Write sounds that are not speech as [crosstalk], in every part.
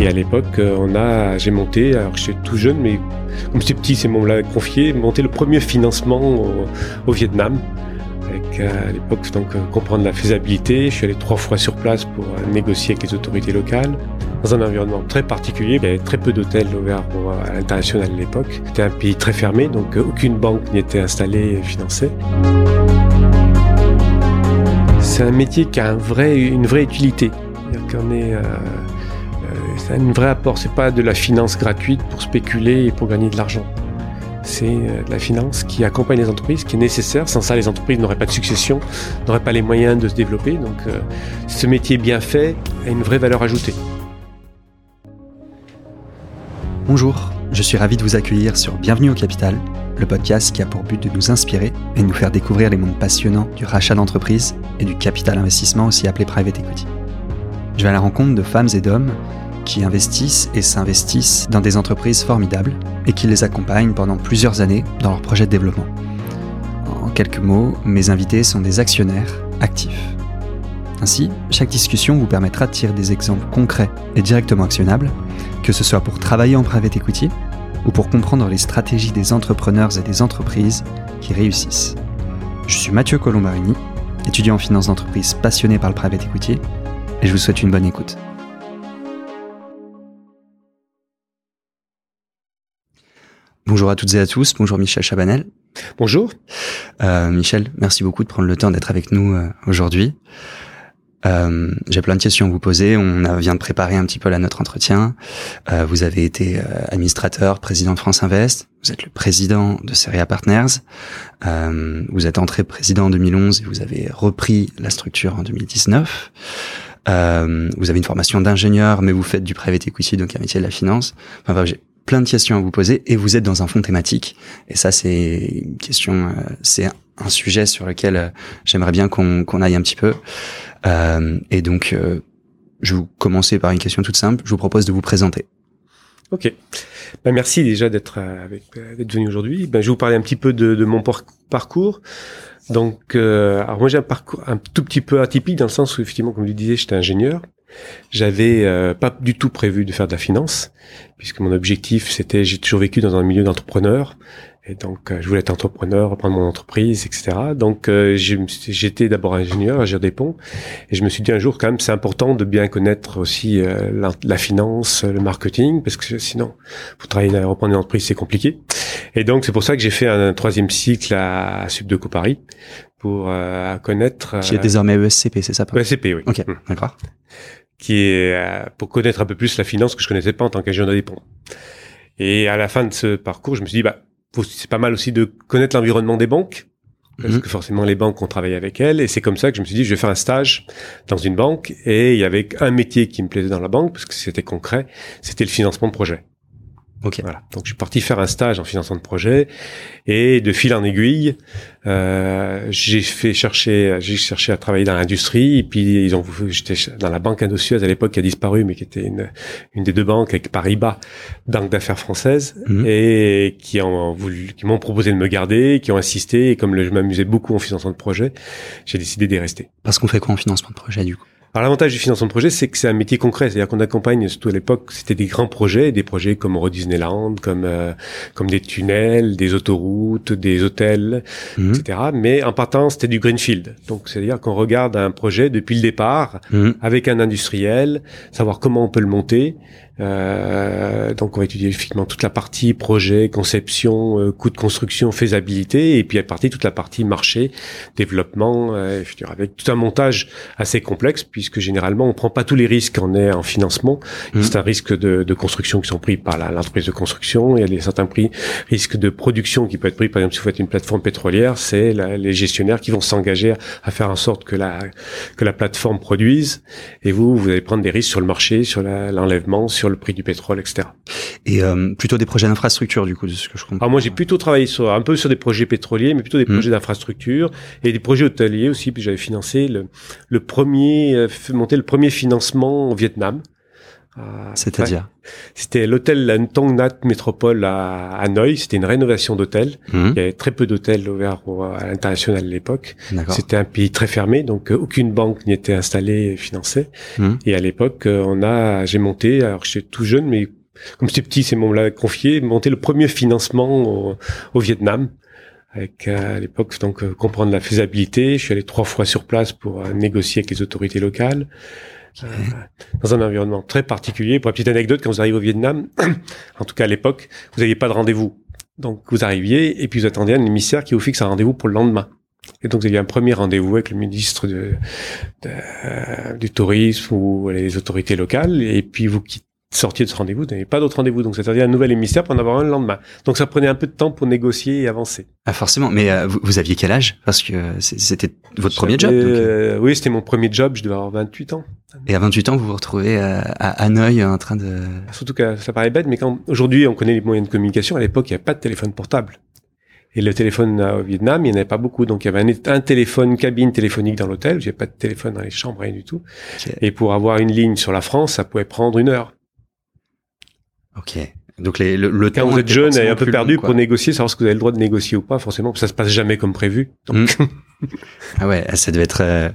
Et à l'époque, euh, on a, j'ai monté, alors j'étais tout jeune, mais comme j'étais petit, c'est mon l'a confié, monté le premier financement au, Vietnam. Avec euh, à l'époque, donc, euh, comprendre la faisabilité. Je suis allé trois fois sur place pour négocier avec les autorités locales. Dans un environnement très particulier, il y avait très peu d'hôtels ouverts à l'international à l'époque. C'était un pays très fermé, donc aucune banque n'y était installée et financée. C'est un métier qui a une vraie utilité. C'est-à-dire qu'on est, c'est un vrai apport. C'est pas de la finance gratuite pour spéculer et pour gagner de l'argent. C'est euh, de la finance qui accompagne les entreprises, qui est nécessaire. Sans ça, les entreprises n'auraient pas de succession, n'auraient pas les moyens de se développer. Donc, euh, ce métier bien fait a une vraie valeur ajoutée. Bonjour, je suis ravi de vous accueillir sur Bienvenue au Capital, le podcast qui a pour but de nous inspirer et de nous faire découvrir les mondes passionnants du rachat d'entreprise et du capital investissement aussi appelé private equity. Je vais à la rencontre de femmes et d'hommes qui investissent et s'investissent dans des entreprises formidables et qui les accompagnent pendant plusieurs années dans leurs projets de développement. En quelques mots, mes invités sont des actionnaires actifs. Ainsi, chaque discussion vous permettra de tirer des exemples concrets et directement actionnables que ce soit pour travailler en private equity ou pour comprendre les stratégies des entrepreneurs et des entreprises qui réussissent. Je suis Mathieu Colombarini, étudiant en finance d'entreprise passionné par le private equity, et je vous souhaite une bonne écoute. Bonjour à toutes et à tous, bonjour Michel Chabanel. Bonjour. Euh, Michel, merci beaucoup de prendre le temps d'être avec nous euh, aujourd'hui. Euh, J'ai plein de questions à vous poser. On a- vient de préparer un petit peu là notre entretien. Euh, vous avez été euh, administrateur, président de France Invest. Vous êtes le président de Seria Partners. Euh, vous êtes entré président en 2011 et vous avez repris la structure en 2019. Euh, vous avez une formation d'ingénieur, mais vous faites du private equity, donc un métier de la finance. Enfin, bref, j'ai plein de questions à vous poser et vous êtes dans un fond thématique. Et ça, c'est une question, euh, c'est un sujet sur lequel euh, j'aimerais bien qu'on qu'on aille un petit peu. Euh, et donc, euh, je vais vous commencer par une question toute simple. Je vous propose de vous présenter. Ok. Ben, merci déjà d'être euh, venu aujourd'hui. Ben, je vais vous parler un petit peu de, de mon par- parcours. Donc, alors moi j'ai un parcours un tout petit peu atypique dans le sens où effectivement, comme je le disais, j'étais ingénieur. J'avais euh, pas du tout prévu de faire de la finance, puisque mon objectif c'était, j'ai toujours vécu dans un milieu d'entrepreneur, et donc euh, je voulais être entrepreneur, reprendre mon entreprise, etc. Donc euh, j'étais d'abord ingénieur à des ponts, et je me suis dit un jour quand même c'est important de bien connaître aussi euh, la, la finance, le marketing, parce que sinon pour travailler à reprendre une entreprise c'est compliqué. Et donc c'est pour ça que j'ai fait un, troisième cycle à, Subdeco Paris pour euh, connaître. Qui est euh, désormais ESCP, c'est ça ESCP, oui. Ok, Mm d'accord. Qui est euh, pour connaître un peu plus la finance que je connaissais pas en tant qu'ingénieur indépendant. Et à la fin de ce parcours, je me suis dit, bah, c'est pas mal aussi de connaître l'environnement des banques, parce Mhm. que forcément les banques ont travaillé avec elles, et c'est comme ça que je me suis dit, je vais faire un stage dans une banque, et il y avait un métier qui me plaisait dans la banque, parce que c'était concret, c'était le financement de projet. Ok. Voilà. Donc je suis parti faire un stage en financement de projet et de fil en aiguille, euh, j'ai fait chercher, j'ai cherché à travailler dans l'industrie et puis ils ont, j'étais dans la banque industrieuse à l'époque qui a disparu mais qui était une, une des deux banques avec Paribas, banque d'affaires française Mhm. et qui ont voulu, qui m'ont proposé de me garder, qui ont insisté et comme le- je m'amusais beaucoup en financement de projet, j'ai décidé d'y rester. Parce qu'on fait quoi en financement de projet du coup? Alors l'avantage du financement de projet, c'est que c'est un métier concret, c'est-à-dire qu'on accompagne, surtout à l'époque, c'était des grands projets, des projets comme Euro Disneyland, comme euh, comme des tunnels, des autoroutes, des hôtels, Mhm. etc. Mais en partant, c'était du greenfield. Donc c'est-à-dire qu'on regarde un projet depuis le départ Mhm. avec un industriel, savoir comment on peut le monter. Euh, donc on va étudier effectivement toute la partie projet, conception, euh, coût de construction, faisabilité, et puis à partir toute la partie marché, développement, euh, je avec tout un montage assez complexe, puisque généralement on prend pas tous les risques qu'on est en financement. Mhm. C'est un risque de, de construction qui sont pris par l'entreprise de construction. Il y a des certains prix, risques de production qui peut être pris. Par exemple, si vous faites une plateforme pétrolière, c'est les gestionnaires qui vont s'engager à, à faire en sorte que la que la plateforme produise, et vous vous allez prendre des risques sur le marché, sur l'enlèvement, sur le prix du pétrole, etc. Et euh, plutôt des projets d'infrastructure du coup, de ce que je comprends. Alors moi j'ai plutôt travaillé sur un peu sur des projets pétroliers, mais plutôt des Mhm. projets d'infrastructure et des projets hôteliers aussi. Puis j'avais financé le, le premier, euh, monter le premier financement au Vietnam. C'est-à-dire C'était l'hôtel Tong Nhat Métropole à Hanoï. C'était une rénovation d'hôtel. Hum, Il y avait très peu d'hôtels ouverts à l'international à l'époque. C'était un pays très fermé, donc euh, aucune banque n'y était installée et financée. Hum. Et à l'époque, euh, on a, j'ai monté, alors j'étais tout jeune, mais comme j'étais petit, c'est mon l'a confié, monté le premier financement au, au Vietnam. Avec euh, à l'époque donc euh, comprendre la faisabilité. Je suis allé trois fois sur place pour euh, négocier avec les autorités locales. Euh, [laughs] dans un environnement très particulier. Pour la petite anecdote, quand vous arrivez au Vietnam, [clears throat] en tout cas à l'époque, vous n'aviez pas de rendez-vous. Donc vous arriviez et puis vous attendiez un émissaire qui vous fixe un rendez-vous pour le lendemain. Et donc vous aviez un premier rendez-vous avec le ministre euh, du tourisme ou les autorités locales et puis vous quittez sortiez de ce rendez-vous, vous n'avez pas d'autre rendez-vous, donc c'est-à-dire un nouvel émissaire pour en avoir un le lendemain. Donc ça prenait un peu de temps pour négocier et avancer. Ah, forcément. Mais euh, vous, vous aviez quel âge? Parce que c'était votre premier job. Donc, euh, oui, c'était mon premier job, je devais avoir 28 ans. Et à 28 ans, vous vous retrouvez euh, à Hanoï en train de... Surtout que ça paraît bête, mais quand aujourd'hui on connaît les moyens de communication, à l'époque il n'y avait pas de téléphone portable. Et le téléphone euh, au Vietnam, il n'y en avait pas beaucoup. Donc il y avait un, un téléphone, cabine téléphonique dans l'hôtel. J'ai pas de téléphone dans les chambres, rien du tout. Et pour avoir une ligne sur la France, ça pouvait prendre une heure. Ok. Donc les, le, le Quand temps vous êtes jeune et un peu perdu long, pour négocier, savoir ce que vous avez le droit de négocier ou pas, forcément, ça se passe jamais comme prévu. Donc, [laughs] Ah ouais, ça devait être... euh,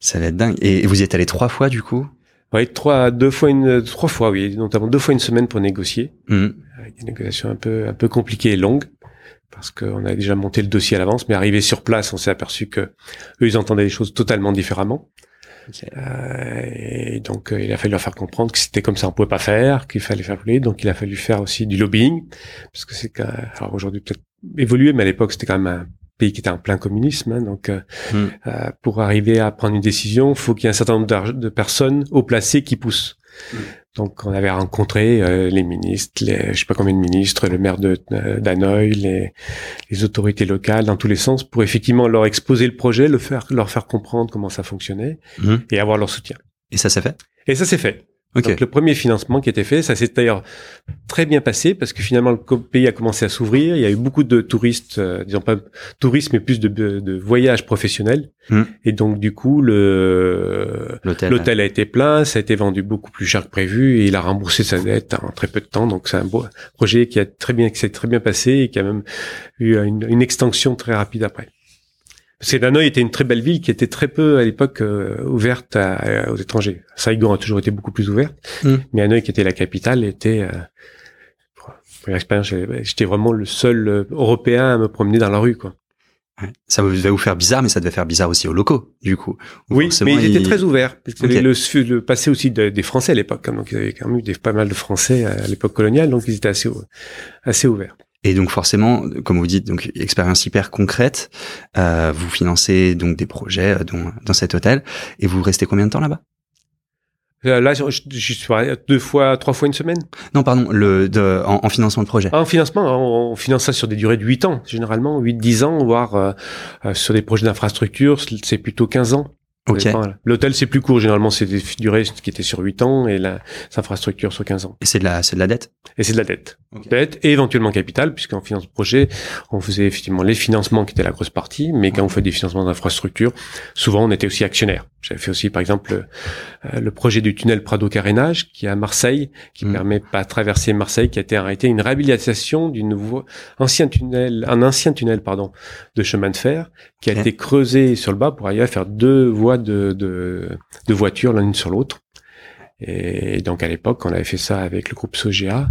ça devait être dingue. Et vous y êtes allé trois fois, du coup? Oui, trois, deux fois une, trois fois, oui, notamment deux fois une semaine pour négocier, Mhm. avec des négociations un peu, un peu compliquées et longues, parce qu'on avait déjà monté le dossier à l'avance, mais arrivé sur place, on s'est aperçu que eux, ils entendaient les choses totalement différemment. Et donc, euh, il a fallu leur faire comprendre que c'était comme ça, on pouvait pas faire, qu'il fallait faire voler. Donc, il a fallu faire aussi du lobbying, parce que c'est alors aujourd'hui peut-être évolué, mais à l'époque c'était quand même un pays qui était en plein communisme. hein. donc, euh, Mm. euh, pour arriver à prendre une décision, faut qu'il y ait un certain nombre de personnes haut placées qui poussent. Mm. Donc, on avait rencontré euh, les ministres, les, je sais pas combien de ministres, le maire de euh, d'Hanoï, les, les autorités locales, dans tous les sens, pour effectivement leur exposer le projet, le faire, leur faire comprendre comment ça fonctionnait Mhm. et avoir leur soutien. Et ça s'est fait? Et ça s'est fait. Ok. Donc le premier financement qui a été fait, ça s'est d'ailleurs très bien passé parce que finalement le pays a commencé à s'ouvrir. Il y a eu beaucoup de touristes, euh, disons pas tourisme, mais plus de, de voyages professionnels. Hmm. Et donc du coup le L'hôtel. l'hôtel a été plein, ça a été vendu beaucoup plus cher que prévu et il a remboursé sa dette en très peu de temps. Donc c'est un beau projet qui a très bien, qui s'est très bien passé et qui a même eu une, une extension très rapide après. Parce que Hanoï était une très belle ville qui était très peu à l'époque euh, ouverte à- aux étrangers. Saigon a toujours été beaucoup plus ouverte, Mm. mais Hanoï qui était la capitale était. Euh, pour l'expérience, j'étais vraiment le seul euh, Européen à me promener dans la rue, quoi. Ça devait vous faire bizarre, mais ça devait faire bizarre aussi aux locaux, du coup. Oui, mais ils étaient ils- très ouverts. Parce que Ok. le, le passé aussi de- des Français à l'époque, hein, donc ils avaient quand même eu des, pas mal de Français à l'époque coloniale, donc ils étaient assez assez ouverts. Et donc forcément, comme vous dites, donc expérience hyper concrète. Euh, vous financez donc des projets euh, dans, dans cet hôtel et vous restez combien de temps là-bas? Euh, Là, je, je suis deux fois, trois fois une semaine. Non, pardon, le de, en, en financement de projet. En financement, on, on finance ça sur des durées de 8 ans, généralement 8-10 ans, voire euh, euh, sur des projets d'infrastructure, c'est plutôt 15 ans. Ça Ok. dépend, là. L'hôtel, c'est plus court, généralement, c'est des durées qui étaient sur 8 ans et la, sur 15 ans. Et c'est de la, c'est de la dette? Et c'est de la dette. Ok. Dette et éventuellement capital, puisqu'en finance de projet, on faisait effectivement les financements qui étaient la grosse partie, mais quand on fait des financements d'infrastructures, souvent on était aussi actionnaire. J'avais fait aussi, par exemple, euh, le projet du tunnel Prado Carénage, qui est à Marseille, qui Mm. permet pas traverser Marseille, qui a été arrêté, une réhabilitation d'une voie, ancien tunnel, un ancien tunnel, pardon, de chemin de fer, qui a été creusé sur le bas pour arriver à faire deux voies de, de, de voitures l'une sur l'autre. Et donc à l'époque, on avait fait ça avec le groupe Sogea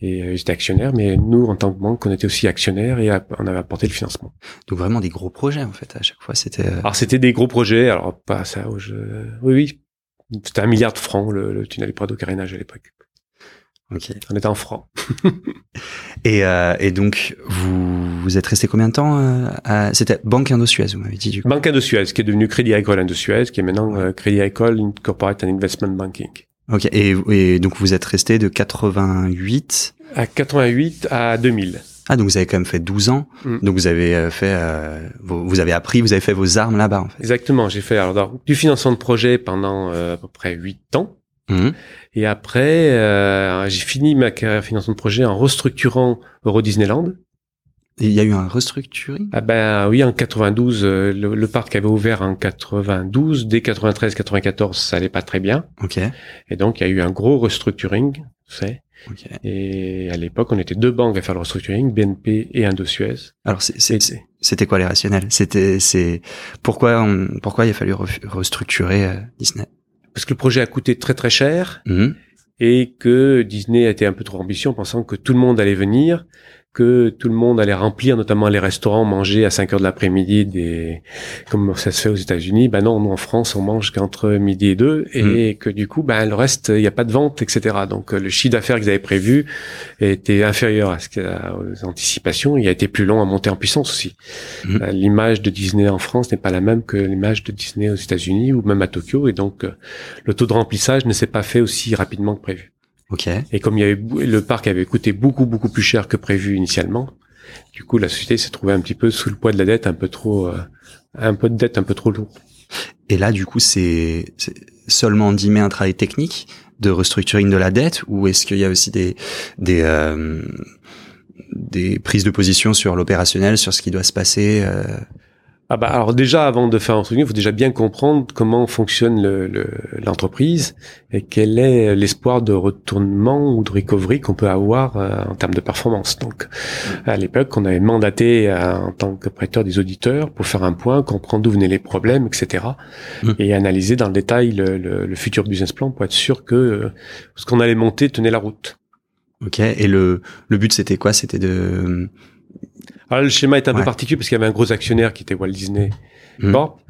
et euh, ils étaient actionnaires, mais nous, en tant que banque, on était aussi actionnaires et on avait apporté le financement. Donc vraiment des gros projets en fait. À chaque fois, c'était. euh, Alors c'était des gros projets, alors pas ça, je... oui, oui, c'était un milliard de francs le, le tunnel Prado Carénage à l'époque. Ok. On était en francs. [laughs] Et, euh, et donc vous vous êtes resté combien de temps euh, à... C'était Banque Indo-Suez, vous m'avez dit du coup. Banque Indo-Suez, qui est devenu Crédit Agricole Indo-Suez, qui est maintenant euh, Crédit Agricole Corporate and Investment Banking. Ok. Et, et donc vous êtes resté de 88. À 88 à 2000. Ah donc vous avez quand même fait 12 ans. Mm. Donc vous avez euh, fait, euh, vous, vous avez appris, vous avez fait vos armes là-bas en fait. Exactement, j'ai fait alors, du financement de projet pendant euh, à peu près 8 ans. Mhm. Et après, euh, j'ai fini ma carrière financement de projet en restructurant Euro Disneyland. Il y a eu un restructuring? Ah ben oui, en 92, euh, le, le, parc avait ouvert en 92. Dès 93-94, ça allait pas très bien. Ok. Et donc, il y a eu un gros restructuring, c'est. Ok. Et à l'époque, on était deux banques à faire le restructuring, BNP et Indosuez. Alors, c'était quoi les rationnels? C'était, c'est pourquoi, on- pourquoi il a fallu re- restructurer euh, Disney? Parce que le projet a coûté très très cher Mhm. et que Disney a été un peu trop ambitieux en pensant que tout le monde allait venir, que tout le monde allait remplir, notamment les restaurants, manger à 5 heures de l'après-midi, des comme ça se fait aux États-Unis. Ben non, nous en France, on mange qu'entre midi et deux, et que du coup, ben le reste, il n'y a pas de vente, etc. Donc le chiffre d'affaires qu'ils avaient prévu était inférieur à ce que, aux anticipations. Il a été plus long à monter en puissance aussi. Mhm. Euh, L'image de Disney en France n'est pas la même que l'image de Disney aux États-Unis ou même à Tokyo, et donc le taux de remplissage ne s'est pas fait aussi rapidement que prévu. Ok. Et comme il y avait, le parc avait coûté beaucoup, beaucoup plus cher que prévu initialement, du coup, la société s'est trouvée un petit peu sous le poids de la dette, un peu trop, euh, un peu de dette un peu trop lourd. Et là, du coup, c'est seulement d'y un travail technique de restructuring de la dette, ou est-ce qu'il y a aussi des des euh, des prises de position sur l'opérationnel, sur ce qui doit se passer euh, Ah bah alors déjà avant de faire un truc, il faut déjà bien comprendre comment fonctionne le- le- l'entreprise et quel est l'espoir de retournement ou de recovery qu'on peut avoir euh, en termes de performance. Donc à l'époque, on avait mandaté euh, en tant que prêteur des auditeurs pour faire un point, comprendre d'où venaient les problèmes, etc. Mm. Et analyser dans le détail le, le- le futur business plan pour être sûr que euh, ce qu'on allait monter tenait la route. Ok. Et le le but c'était quoi? C'était de Alors le schéma est un Ouais. peu particulier parce qu'il y avait un gros actionnaire qui était Walt Disney Mhm. Corp.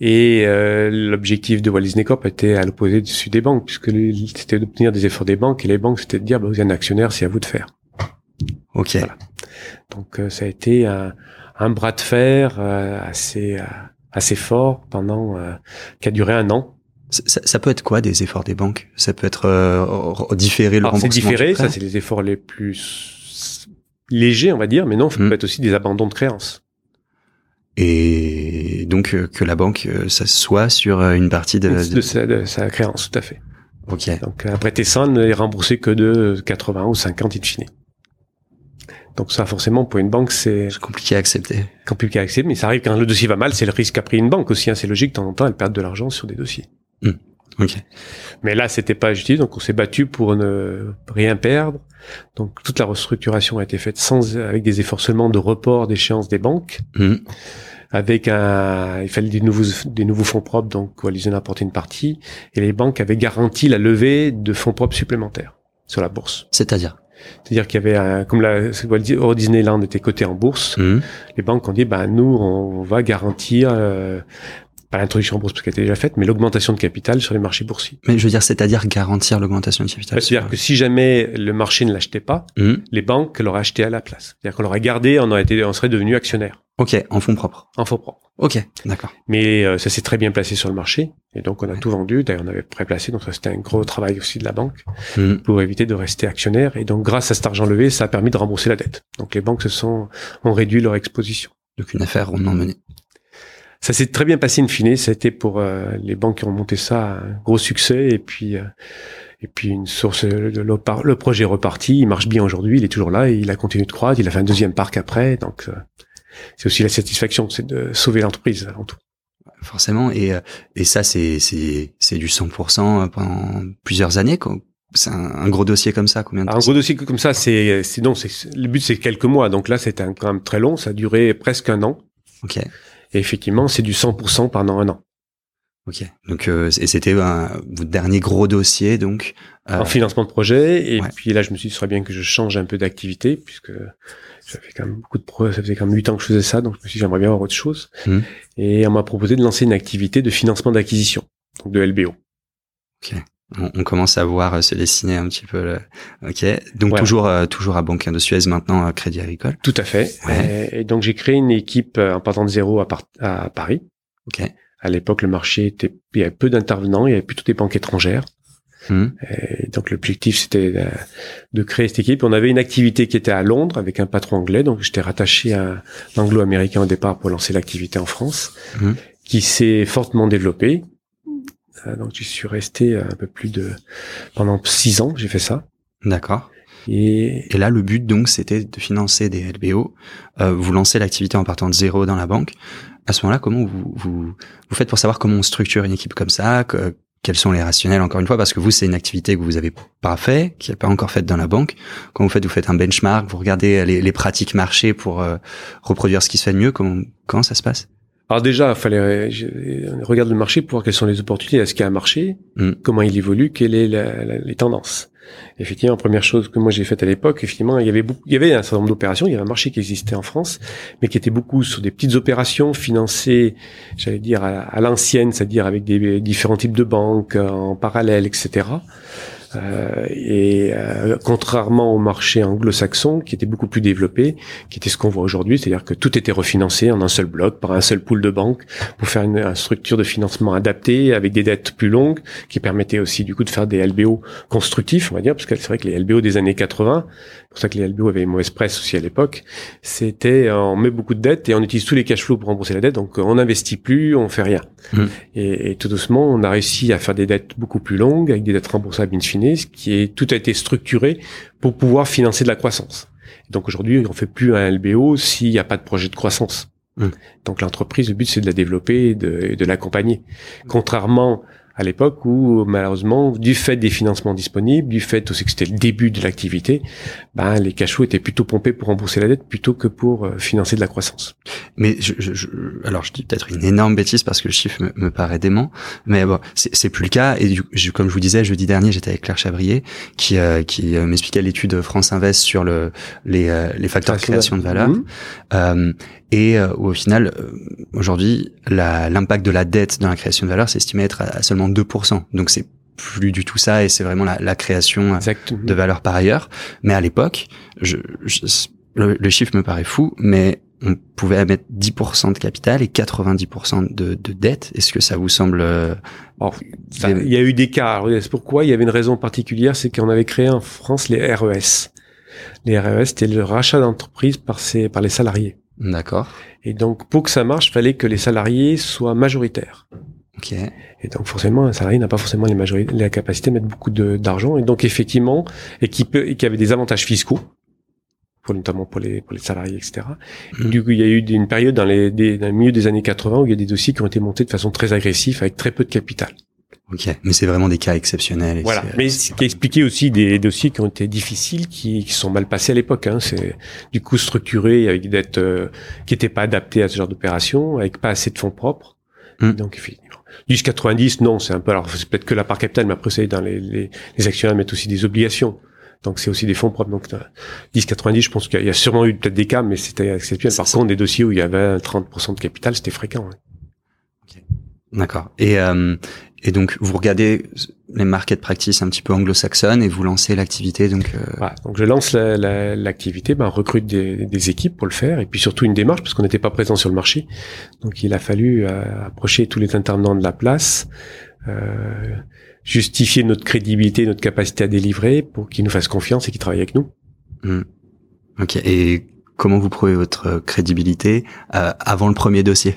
Et euh, l'objectif de Walt Disney Corp était à l'opposé du sud des banques, puisque c'était d'obtenir des efforts des banques, et les banques c'était de dire, bah, vous êtes un actionnaire, c'est à vous de faire. Ok. Voilà. Donc euh, ça a été un, un bras de fer euh, assez euh, assez fort pendant euh, qui a duré un an. Ça, ça- peut être quoi des efforts des banques? Ça peut être euh, différer le Alors c'est remboursement. différé, du prêt? ça c'est les efforts les plus légers, on va dire, mais non, ça Mhm. peut être aussi des abandons de créances. Et donc euh, que la banque euh, s'assoit sur euh, une partie de. de, sa, de sa créance, tout à fait. Ok. Donc un prêté sans n'est remboursé que de 80 ou 50 in fine. Donc ça forcément pour une banque c'est C'est compliqué à accepter. compliqué à accepter, mais ça arrive quand le dossier va mal, c'est le risque qu'a pris une banque aussi. hein. C'est logique de temps en temps elle perd de l'argent sur des dossiers. Ok. Mais là c'était pas justice, donc on s'est battu pour ne rien perdre. Donc toute la restructuration a été faite sans avec des efforts seulement de report d'échéance des banques, Mhm. avec un il fallait des nouveaux des nouveaux fonds propres, donc Wallisien a apporté une partie, et les banques avaient garanti la levée de fonds propres supplémentaires sur la bourse. C'est-à-dire? C'est-à-dire qu'il y avait un, comme la Euro Disneyland était coté en bourse, Mhm. les banques ont dit ben nous on va garantir euh, pas l'introduction en bourse parce qu'elle était déjà faite, mais l'augmentation de capital sur les marchés boursiers. Mais je veux dire, c'est-à-dire garantir l'augmentation de capital. C'est-à-dire que si jamais le marché ne l'achetait pas, Mhm. les banques l'auraient acheté à la place. C'est-à-dire qu'on l'aurait gardé, on aurait été, on serait devenu actionnaire Ok, en fonds propres. en faux propre. Ok, d'accord. Mais euh, ça s'est très bien placé sur le marché et donc on a Ouais. tout vendu. D'ailleurs on avait préplacé, donc ça c'était un gros travail aussi de la banque Mhm. pour éviter de rester actionnaire. Et donc grâce à cet argent levé, ça a permis de rembourser la dette. Donc les banques se sont ont réduit leur exposition. Donc une affaire rondement menée. Ça s'est très bien passé in fine. Ça a été pour euh, les banques qui ont monté ça un gros succès et puis euh, et puis une source. Le, le projet est reparti. Il marche bien aujourd'hui. Il est toujours là et il a continué de croître. Il a fait un deuxième parc après. Donc euh, c'est aussi la satisfaction, c'est de sauver l'entreprise avant tout. Forcément. Et, euh, et ça, c'est, c'est, c'est du 100% pendant plusieurs années. quoi. C'est un, un gros dossier comme ça. Combien de Alors, un temps gros dossier comme ça, c'est c'est non, c'est le but c'est quelques mois. Donc là, c'était un- quand même très long. Ça a duré presque un an. Ok. Et effectivement, c'est du 100% pendant un an. Ok. Donc, euh, et c'était votre dernier gros dossier, donc. euh, en financement de projet. Et ouais. puis là, je me suis dit, ce serait bien que je change un peu d'activité, puisque j'avais quand même beaucoup de projets, ça faisait quand même huit ans que je faisais ça, donc je me suis dit, j'aimerais bien avoir autre chose. Mhm. Et on m'a proposé de lancer une activité de financement d'acquisition, donc de LBO. On, on commence à voir euh, se dessiner un petit peu. Le... Ok. Donc Voilà. toujours, euh, toujours à Banque de Suez maintenant, à Crédit Agricole. Tout à fait. Ouais. Et, donc j'ai créé une équipe euh, en partant de zéro à, Par- à Paris. Ok. À l'époque, le marché était, il y avait peu d'intervenants, il y avait plutôt des banques étrangères. Et donc l'objectif c'était de, de créer cette équipe. On avait une activité qui était à Londres avec un patron anglais, donc j'étais rattaché à l'anglo-américain au départ pour lancer l'activité en France, Mhm. qui s'est fortement développée. Euh, Donc j'y suis resté un peu plus de pendant six ans, j'ai fait ça. D'accord. Et, et là, le but donc, c'était de financer des LBO. Euh, vous lancez l'activité en partant de zéro dans la banque. À ce moment-là, comment vous, vous, vous faites pour savoir comment on structure une équipe comme ça que, Quels sont les rationnels, encore une fois, parce que vous, c'est une activité que vous avez pas fait, qui n'est pas encore faite dans la banque. Quand vous faites, vous faites un benchmark, vous regardez les, les pratiques marché pour euh, reproduire ce qui se fait de mieux. Comment, comment ça se passe? Alors déjà, il fallait regarder le marché pour voir quelles sont les opportunités, est-ce qu'il y a un marché, mm. comment il évolue, quelles sont les tendances. Effectivement, première chose que moi j'ai faite à l'époque, effectivement, il y avait beaucoup, il y avait un certain nombre d'opérations, il y avait un marché qui existait en France, mais qui était beaucoup sur des petites opérations financées, j'allais dire à, l'ancienne, c'est-à-dire avec des différents types de banques en parallèle, etc. Euh, et euh, contrairement au marché anglo-saxon, qui était beaucoup plus développé, qui était ce qu'on voit aujourd'hui, c'est-à-dire que tout était refinancé en un seul bloc par un seul pool de banques pour faire une, structure de financement adaptée avec des dettes plus longues, qui permettait aussi du coup de faire des LBO constructifs, on va dire, parce que c'est vrai que les LBO des années 80, c'est pour ça que les LBO avaient une mauvaise presse aussi à l'époque, c'était on met beaucoup de dettes et on utilise tous les cash flows pour rembourser la dette, donc on n'investit plus, on fait rien. Mmh. Et, et, tout doucement, on a réussi à faire des dettes beaucoup plus longues, avec des dettes remboursables in fine, ce qui est tout a été structuré pour pouvoir financer de la croissance. Donc aujourd'hui, on fait plus un LBO s'il n'y a pas de projet de croissance. Mmh. Donc l'entreprise, le but c'est de la développer et de, de l'accompagner. Contrairement à l'époque où malheureusement, du fait des financements disponibles, du fait aussi que c'était le début de l'activité, ben les cachots étaient plutôt pompés pour rembourser la dette plutôt que pour euh, financer de la croissance. Mais je, je, je alors je dis peut-être une énorme bêtise parce que le chiffre me, me paraît dément, mais bon, c'est plus le cas. Et du, je, comme je vous disais, jeudi dernier, j'étais avec Claire Chabrier qui euh, qui euh, m'expliquait l'étude France Invest sur le les euh, les facteurs de création de valeur. Mmh. et au final, aujourd'hui, l'impact de la dette dans la création de valeur, c'est estimé être à seulement 2%. Donc c'est plus du tout ça et c'est vraiment la, la création Exactement. de valeur par ailleurs. Mais à l'époque, je, je, le, le, chiffre me paraît fou, mais on pouvait mettre 10% de capital et 90% de, de dette. Est-ce que ça vous semble euh, Il y a eu des cas. Pourquoi il y avait une raison particulière, c'est qu'on avait créé en France les RES. Les RES, c'était le rachat d'entreprise par, par les salariés. D'accord. Et donc, pour que ça marche, il fallait que les salariés soient majoritaires. Et donc forcément, un salarié n'a pas forcément les majorités, la capacité de mettre beaucoup d'argent. Et donc effectivement, et qui peut, et qui avait des avantages fiscaux, pour notamment pour les pour les salariés, etc. Mmh. Du coup, il y a eu une période dans les dans le milieu des années 80 où il y a des dossiers qui ont été montés de façon très agressive avec très peu de capital. Ok, mais c'est vraiment des cas exceptionnels. Et voilà, mais ce qui expliquait aussi des dossiers qui ont été difficiles, qui, qui sont mal passés à l'époque. Hein. C'est du coup structuré avec des dettes euh, qui n'étaient pas adaptées à ce genre d'opération, avec pas assez de fonds propres. Mmh. Donc effectivement. 10 90 non c'est un peu alors c'est peut-être que la part capitale mais après c'est dans les, les, les actionnaires mettent aussi des obligations donc c'est aussi des fonds propres donc 10 90 je pense qu'il y a sûrement eu peut-être des cas mais c'était exceptionnel par contre des dossiers où il y avait 30% de capital c'était fréquent hein. okay. d'accord et euh, et donc vous regardez les market practices un petit peu anglo-saxonnes et vous lancez l'activité donc. Euh... Voilà, donc je lance l'activité, la, la, ben, recrute des, des, équipes pour le faire et puis surtout une démarche parce qu'on n'était pas présent sur le marché, donc il a fallu euh, approcher tous les intervenants de la place, euh, justifier notre crédibilité, notre capacité à délivrer pour qu'ils nous fassent confiance et qu'ils travaillent avec nous. Mmh. Ok. Et comment vous prouvez votre crédibilité euh, avant le premier dossier?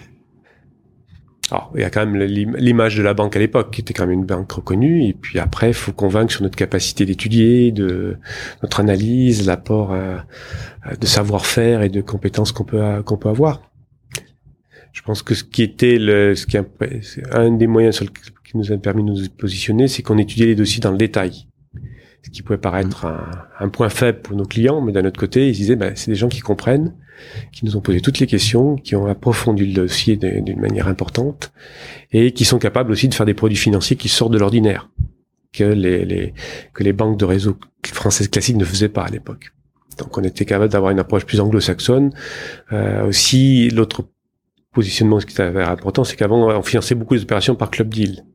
Alors, il y a quand même l'image de la banque à l'époque, qui était quand même une banque reconnue, et puis après, il faut convaincre sur notre capacité d'étudier, de notre analyse, l'apport euh, de savoir-faire et de compétences qu'on peut peut avoir. Je pense que ce qui était le, ce qui un des moyens qui nous a permis de nous positionner, c'est qu'on étudiait les dossiers dans le détail ce qui pouvait paraître un, un, point faible pour nos clients, mais d'un autre côté, ils disaient, ben, c'est des gens qui comprennent, qui nous ont posé toutes les questions, qui ont approfondi le dossier d'une manière importante, et qui sont capables aussi de faire des produits financiers qui sortent de l'ordinaire, que les, les, que les banques de réseau françaises classiques ne faisaient pas à l'époque. Donc on était capable d'avoir une approche plus anglo-saxonne. Euh, aussi, l'autre positionnement, ce qui était important, c'est qu'avant, on finançait beaucoup les opérations par club deal.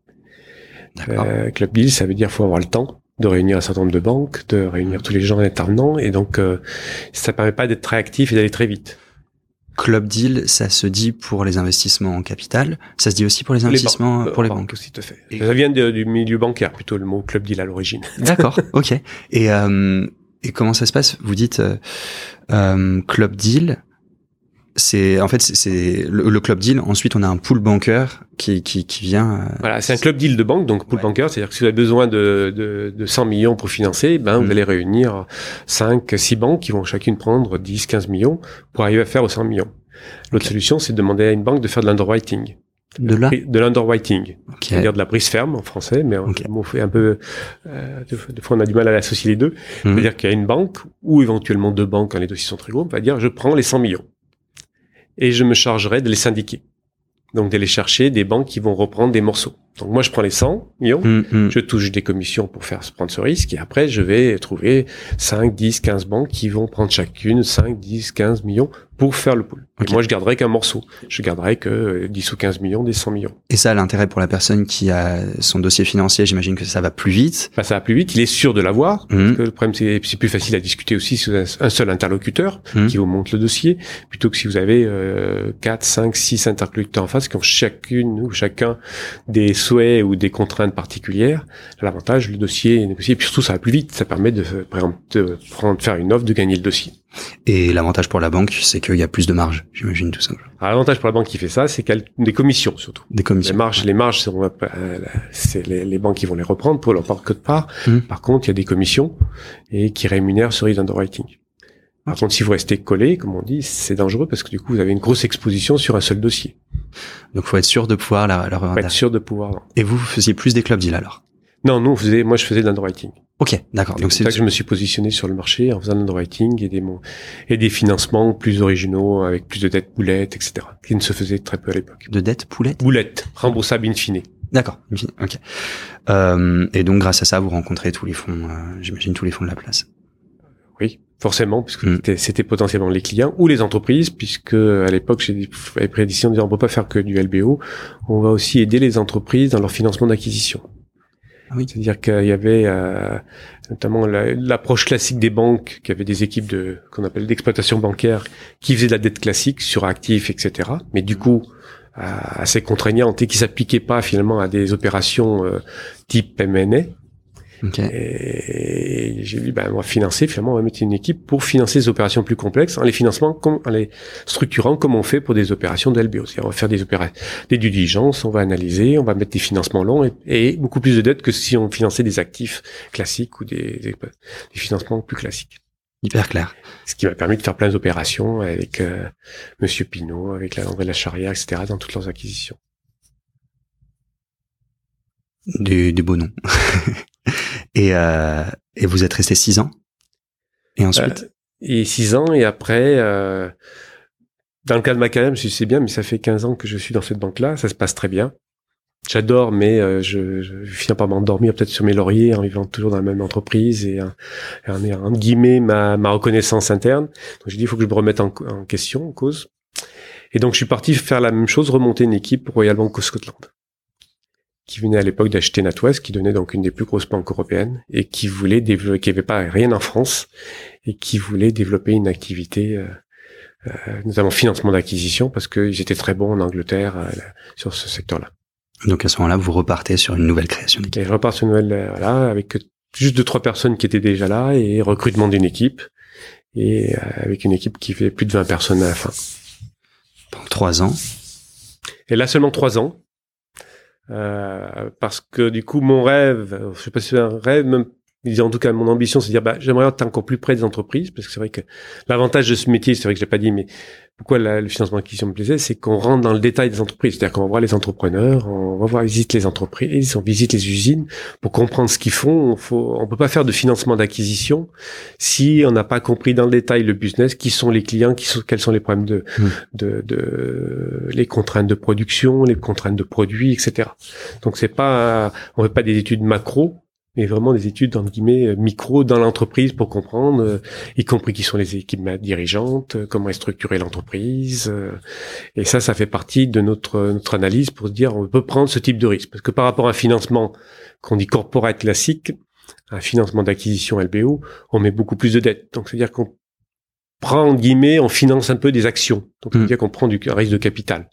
Euh, club deal, ça veut dire faut avoir le temps de réunir un certain nombre de banques, de réunir tous les gens intervenants, et donc euh, ça permet pas d'être très actif et d'aller très vite. Club deal, ça se dit pour les investissements en capital. Ça se dit aussi pour les investissements les pour les banques. Aussi, tout à fait. Et ça vient de, du milieu bancaire plutôt le mot club deal à l'origine. [laughs] D'accord, ok. Et euh, et comment ça se passe? Vous dites euh, euh, club deal. C'est en fait c'est le, club deal. Ensuite, on a un pool bancaire qui qui, qui vient. Euh, voilà, c'est un club deal de banque, donc pool bancaire, c'est-à-dire que si vous avez besoin de, de, de 100 millions pour financer, ben vous mm. allez réunir 5, 6 banques qui vont chacune prendre 10, 15 millions pour arriver à faire aux 100 millions. L'autre solution, c'est de demander à une banque de faire de l'underwriting. De là De l'underwriting. C'est-à-dire de la brise ferme en français, mais on, fait un peu, euh, de, fois on a du mal à associer les deux. Mhm. C'est-à-dire qu'il y a une banque, ou éventuellement deux banques quand les dossiers sont très gros, on va dire je prends les 100 millions. Et je me chargerai de les syndiquer. Donc d'aller chercher des banques qui vont reprendre des morceaux. Donc moi je prends les 100 millions, mhm. je touche des commissions pour faire prendre ce risque et après je vais trouver 5, 10, 15 banques qui vont prendre chacune 5, 10, 15 millions pour faire le pool. moi, je garderai qu'un morceau. Je garderai que 10 ou 15 millions des 100 millions. Et ça, l'intérêt pour la personne qui a son dossier financier, j'imagine que ça va plus vite. Bah, ça va plus vite. Il est sûr de l'avoir. Mmh. le problème, c'est c'est plus facile à discuter aussi si vous avez un seul interlocuteur mmh. qui vous monte le dossier, plutôt que si vous avez euh, 4, 5, 6 interlocuteurs en face qui ont chacune ou chacun des souhaits ou des contraintes particulières. L'avantage, le dossier est négocié. Et puis surtout, ça va plus vite. Ça permet de, de prendre, faire une offre, de gagner le dossier. Et l'avantage pour la banque, c'est qu'il y a plus de marge, j'imagine tout simplement. L'avantage pour la banque qui fait ça, c'est qu'elle des commissions surtout. Des commissions. Les marges, les marges, c'est les, les, banques qui vont les reprendre pour leur part que de part. Mmh. Par contre, il y a des commissions et qui rémunèrent ce risque d'underwriting. Par contre, si vous restez collé, comme on dit, c'est dangereux parce que du coup, vous avez une grosse exposition sur un seul dossier. Donc, faut être sûr de pouvoir la, la faut être sûr de pouvoir. Et vous, vous faisiez plus des clubs deal alors? Non, nous, on faisait, moi, je faisais de l'underwriting. Ok, d'accord. Donc c'est ça que je me suis positionné sur le marché en faisant de l'underwriting et des et des financements plus originaux avec plus de dettes boulettes, etc. Qui ne se faisaient très peu à l'époque. De dettes boulettes Boulettes, remboursables in fine. D'accord. Ok. Euh, et donc grâce à ça, vous rencontrez tous les fonds, euh, j'imagine tous les fonds de la place. Oui, forcément, puisque mm. c'était potentiellement les clients ou les entreprises, puisque à l'époque j'ai des prédictions de dire on peut pas faire que du LBO, on va aussi aider les entreprises dans leur financement d'acquisition. Ah oui. C'est-à-dire qu'il y avait euh, notamment l'approche classique des banques, qui avait des équipes de qu'on appelle d'exploitation bancaire, qui faisaient de la dette classique sur actifs, etc. Mais du coup, assez contraignante et qui s'appliquait pas finalement à des opérations euh, type M&A. Et j'ai dit, ben, on va financer, finalement, on va mettre une équipe pour financer des opérations plus complexes en les financement, comme, en les structurant comme on fait pour des opérations de LBO. C'est-à-dire, on va faire des opérations, des due diligence, on va analyser, on va mettre des financements longs et, beaucoup plus de dettes que si on finançait des actifs classiques ou des, des, financements plus classiques. Hyper clair. Ce qui m'a permis de faire plein d'opérations avec euh, Monsieur Pinault, avec la André Lacharrière, etc. dans toutes leurs acquisitions. Des, des beaux noms. [laughs] Et, euh, et vous êtes resté six ans? Et ensuite? Euh, Et six ans, et après, euh, dans le cas de ma carrière, je me c'est bien, mais ça fait 15 ans que je suis dans cette banque-là, ça se passe très bien. J'adore, mais euh, je, je finis par m'endormir peut-être sur mes lauriers en vivant toujours dans la même entreprise et en, guillemets ma, ma reconnaissance interne. Donc j'ai dit il faut que je me remette en, en, question, en cause. Et donc je suis parti faire la même chose, remonter une équipe pour Royal Bank of Scotland qui venait à l'époque d'acheter NatWest, qui donnait donc une des plus grosses banques européennes, et qui voulait développer, qui avait pas rien en France, et qui voulait développer une activité, euh, euh, notamment financement d'acquisition, parce qu'ils étaient très bons en Angleterre euh, sur ce secteur-là. Donc à ce moment-là, vous repartez sur une nouvelle création d'équipe. Je repars sur une nouvelle, voilà, avec juste deux trois personnes qui étaient déjà là et recrutement d'une équipe, et avec une équipe qui fait plus de 20 personnes à la fin. Pendant trois ans. Et là seulement trois ans, euh, parce que du coup, mon rêve, je sais pas si c'est un rêve, même en tout cas mon ambition, c'est de dire bah, j'aimerais être encore plus près des entreprises, parce que c'est vrai que l'avantage de ce métier, c'est vrai que je l'ai pas dit, mais pourquoi le financement d'acquisition me plaisait, c'est qu'on rentre dans le détail des entreprises. C'est-à-dire qu'on voit les entrepreneurs, on va voir, visite les entreprises, on visite les usines pour comprendre ce qu'ils font. On faut, on peut pas faire de financement d'acquisition si on n'a pas compris dans le détail le business, qui sont les clients, qui sont, quels sont les problèmes de, mmh. de, de, les contraintes de production, les contraintes de produits, etc. Donc c'est pas, on fait pas des études macro, mais vraiment des études entre guillemets euh, micro dans l'entreprise pour comprendre, euh, y compris qui sont les équipes dirigeantes, euh, comment est structurée l'entreprise. et ça, ça fait partie de notre notre analyse pour se dire on peut prendre ce type de risque parce que par rapport à un financement qu'on dit corporate classique, un financement d'acquisition LBO, on met beaucoup plus de dettes. Donc c'est-à-dire qu'on prend en guillemets, on finance un peu des actions. Donc c'est-à-dire mmh. qu'on prend du risque de capital.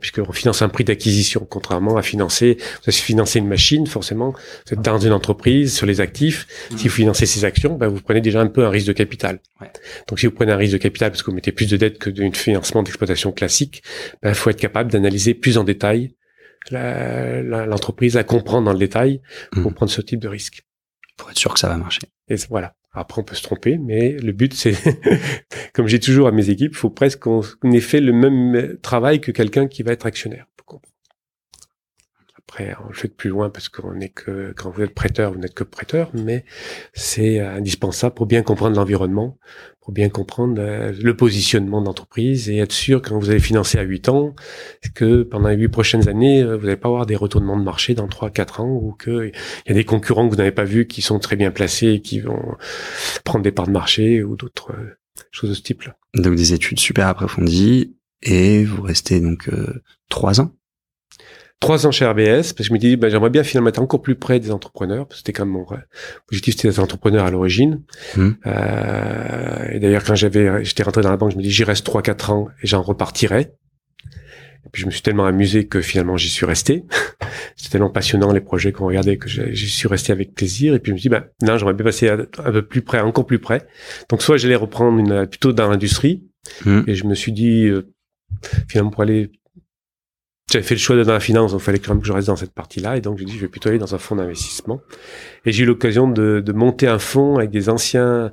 Puisqu'on finance un prix d'acquisition, contrairement à financer, vous financez une machine, forcément, vous êtes dans une entreprise, sur les actifs. Mmh. Si vous financez ces actions, ben, vous prenez déjà un peu un risque de capital. Ouais. Donc si vous prenez un risque de capital parce que vous mettez plus de dettes que d'un financement d'exploitation classique, il ben, faut être capable d'analyser plus en détail l'entreprise, la, comprendre dans le détail pour mmh. prendre ce type de risque. Pour être sûr que ça va marcher. Et voilà. Après, on peut se tromper, mais le but, c'est, [laughs] comme j'ai toujours à mes équipes, il faut presque qu'on ait fait le même travail que quelqu'un qui va être actionnaire. Après, on le fait de plus loin parce qu'on est que, quand vous êtes prêteur, vous n'êtes que prêteur, mais c'est indispensable pour bien comprendre l'environnement, pour bien comprendre euh, le positionnement d'entreprise et être sûr quand vous allez financer à 8 ans que pendant les 8 prochaines années, euh, vous n'allez pas avoir des retournements de marché dans 3 4 ans ou que il y a des concurrents que vous n'avez pas vus qui sont très bien placés et qui vont prendre des parts de marché ou d'autres euh, choses de ce type-là. Donc des études super approfondies et vous restez donc euh, 3 ans trois ans chez RBS, parce que je me dis, ben, j'aimerais bien finalement être encore plus près des entrepreneurs, parce que c'était quand même mon objectif, c'était d'être entrepreneur à l'origine. Mmh. Euh, et d'ailleurs, quand j'avais, j'étais rentré dans la banque, je me dis, j'y reste trois, quatre ans et j'en repartirai. Et puis je me suis tellement amusé que finalement j'y suis resté. [laughs] C'était tellement passionnant les projets qu'on regardait que j'y suis resté avec plaisir. Et puis je me dit, ben, non, j'aimerais bien passer un peu plus près, encore plus près. Donc soit j'allais reprendre une, plutôt dans l'industrie. Mmh. Et je me suis dit, euh, finalement pour aller j'avais fait le choix de dans la finance, donc il fallait quand même que je reste dans cette partie-là. Et donc, j'ai dit, je vais plutôt aller dans un fonds d'investissement. Et j'ai eu l'occasion de, de, monter un fonds avec des anciens,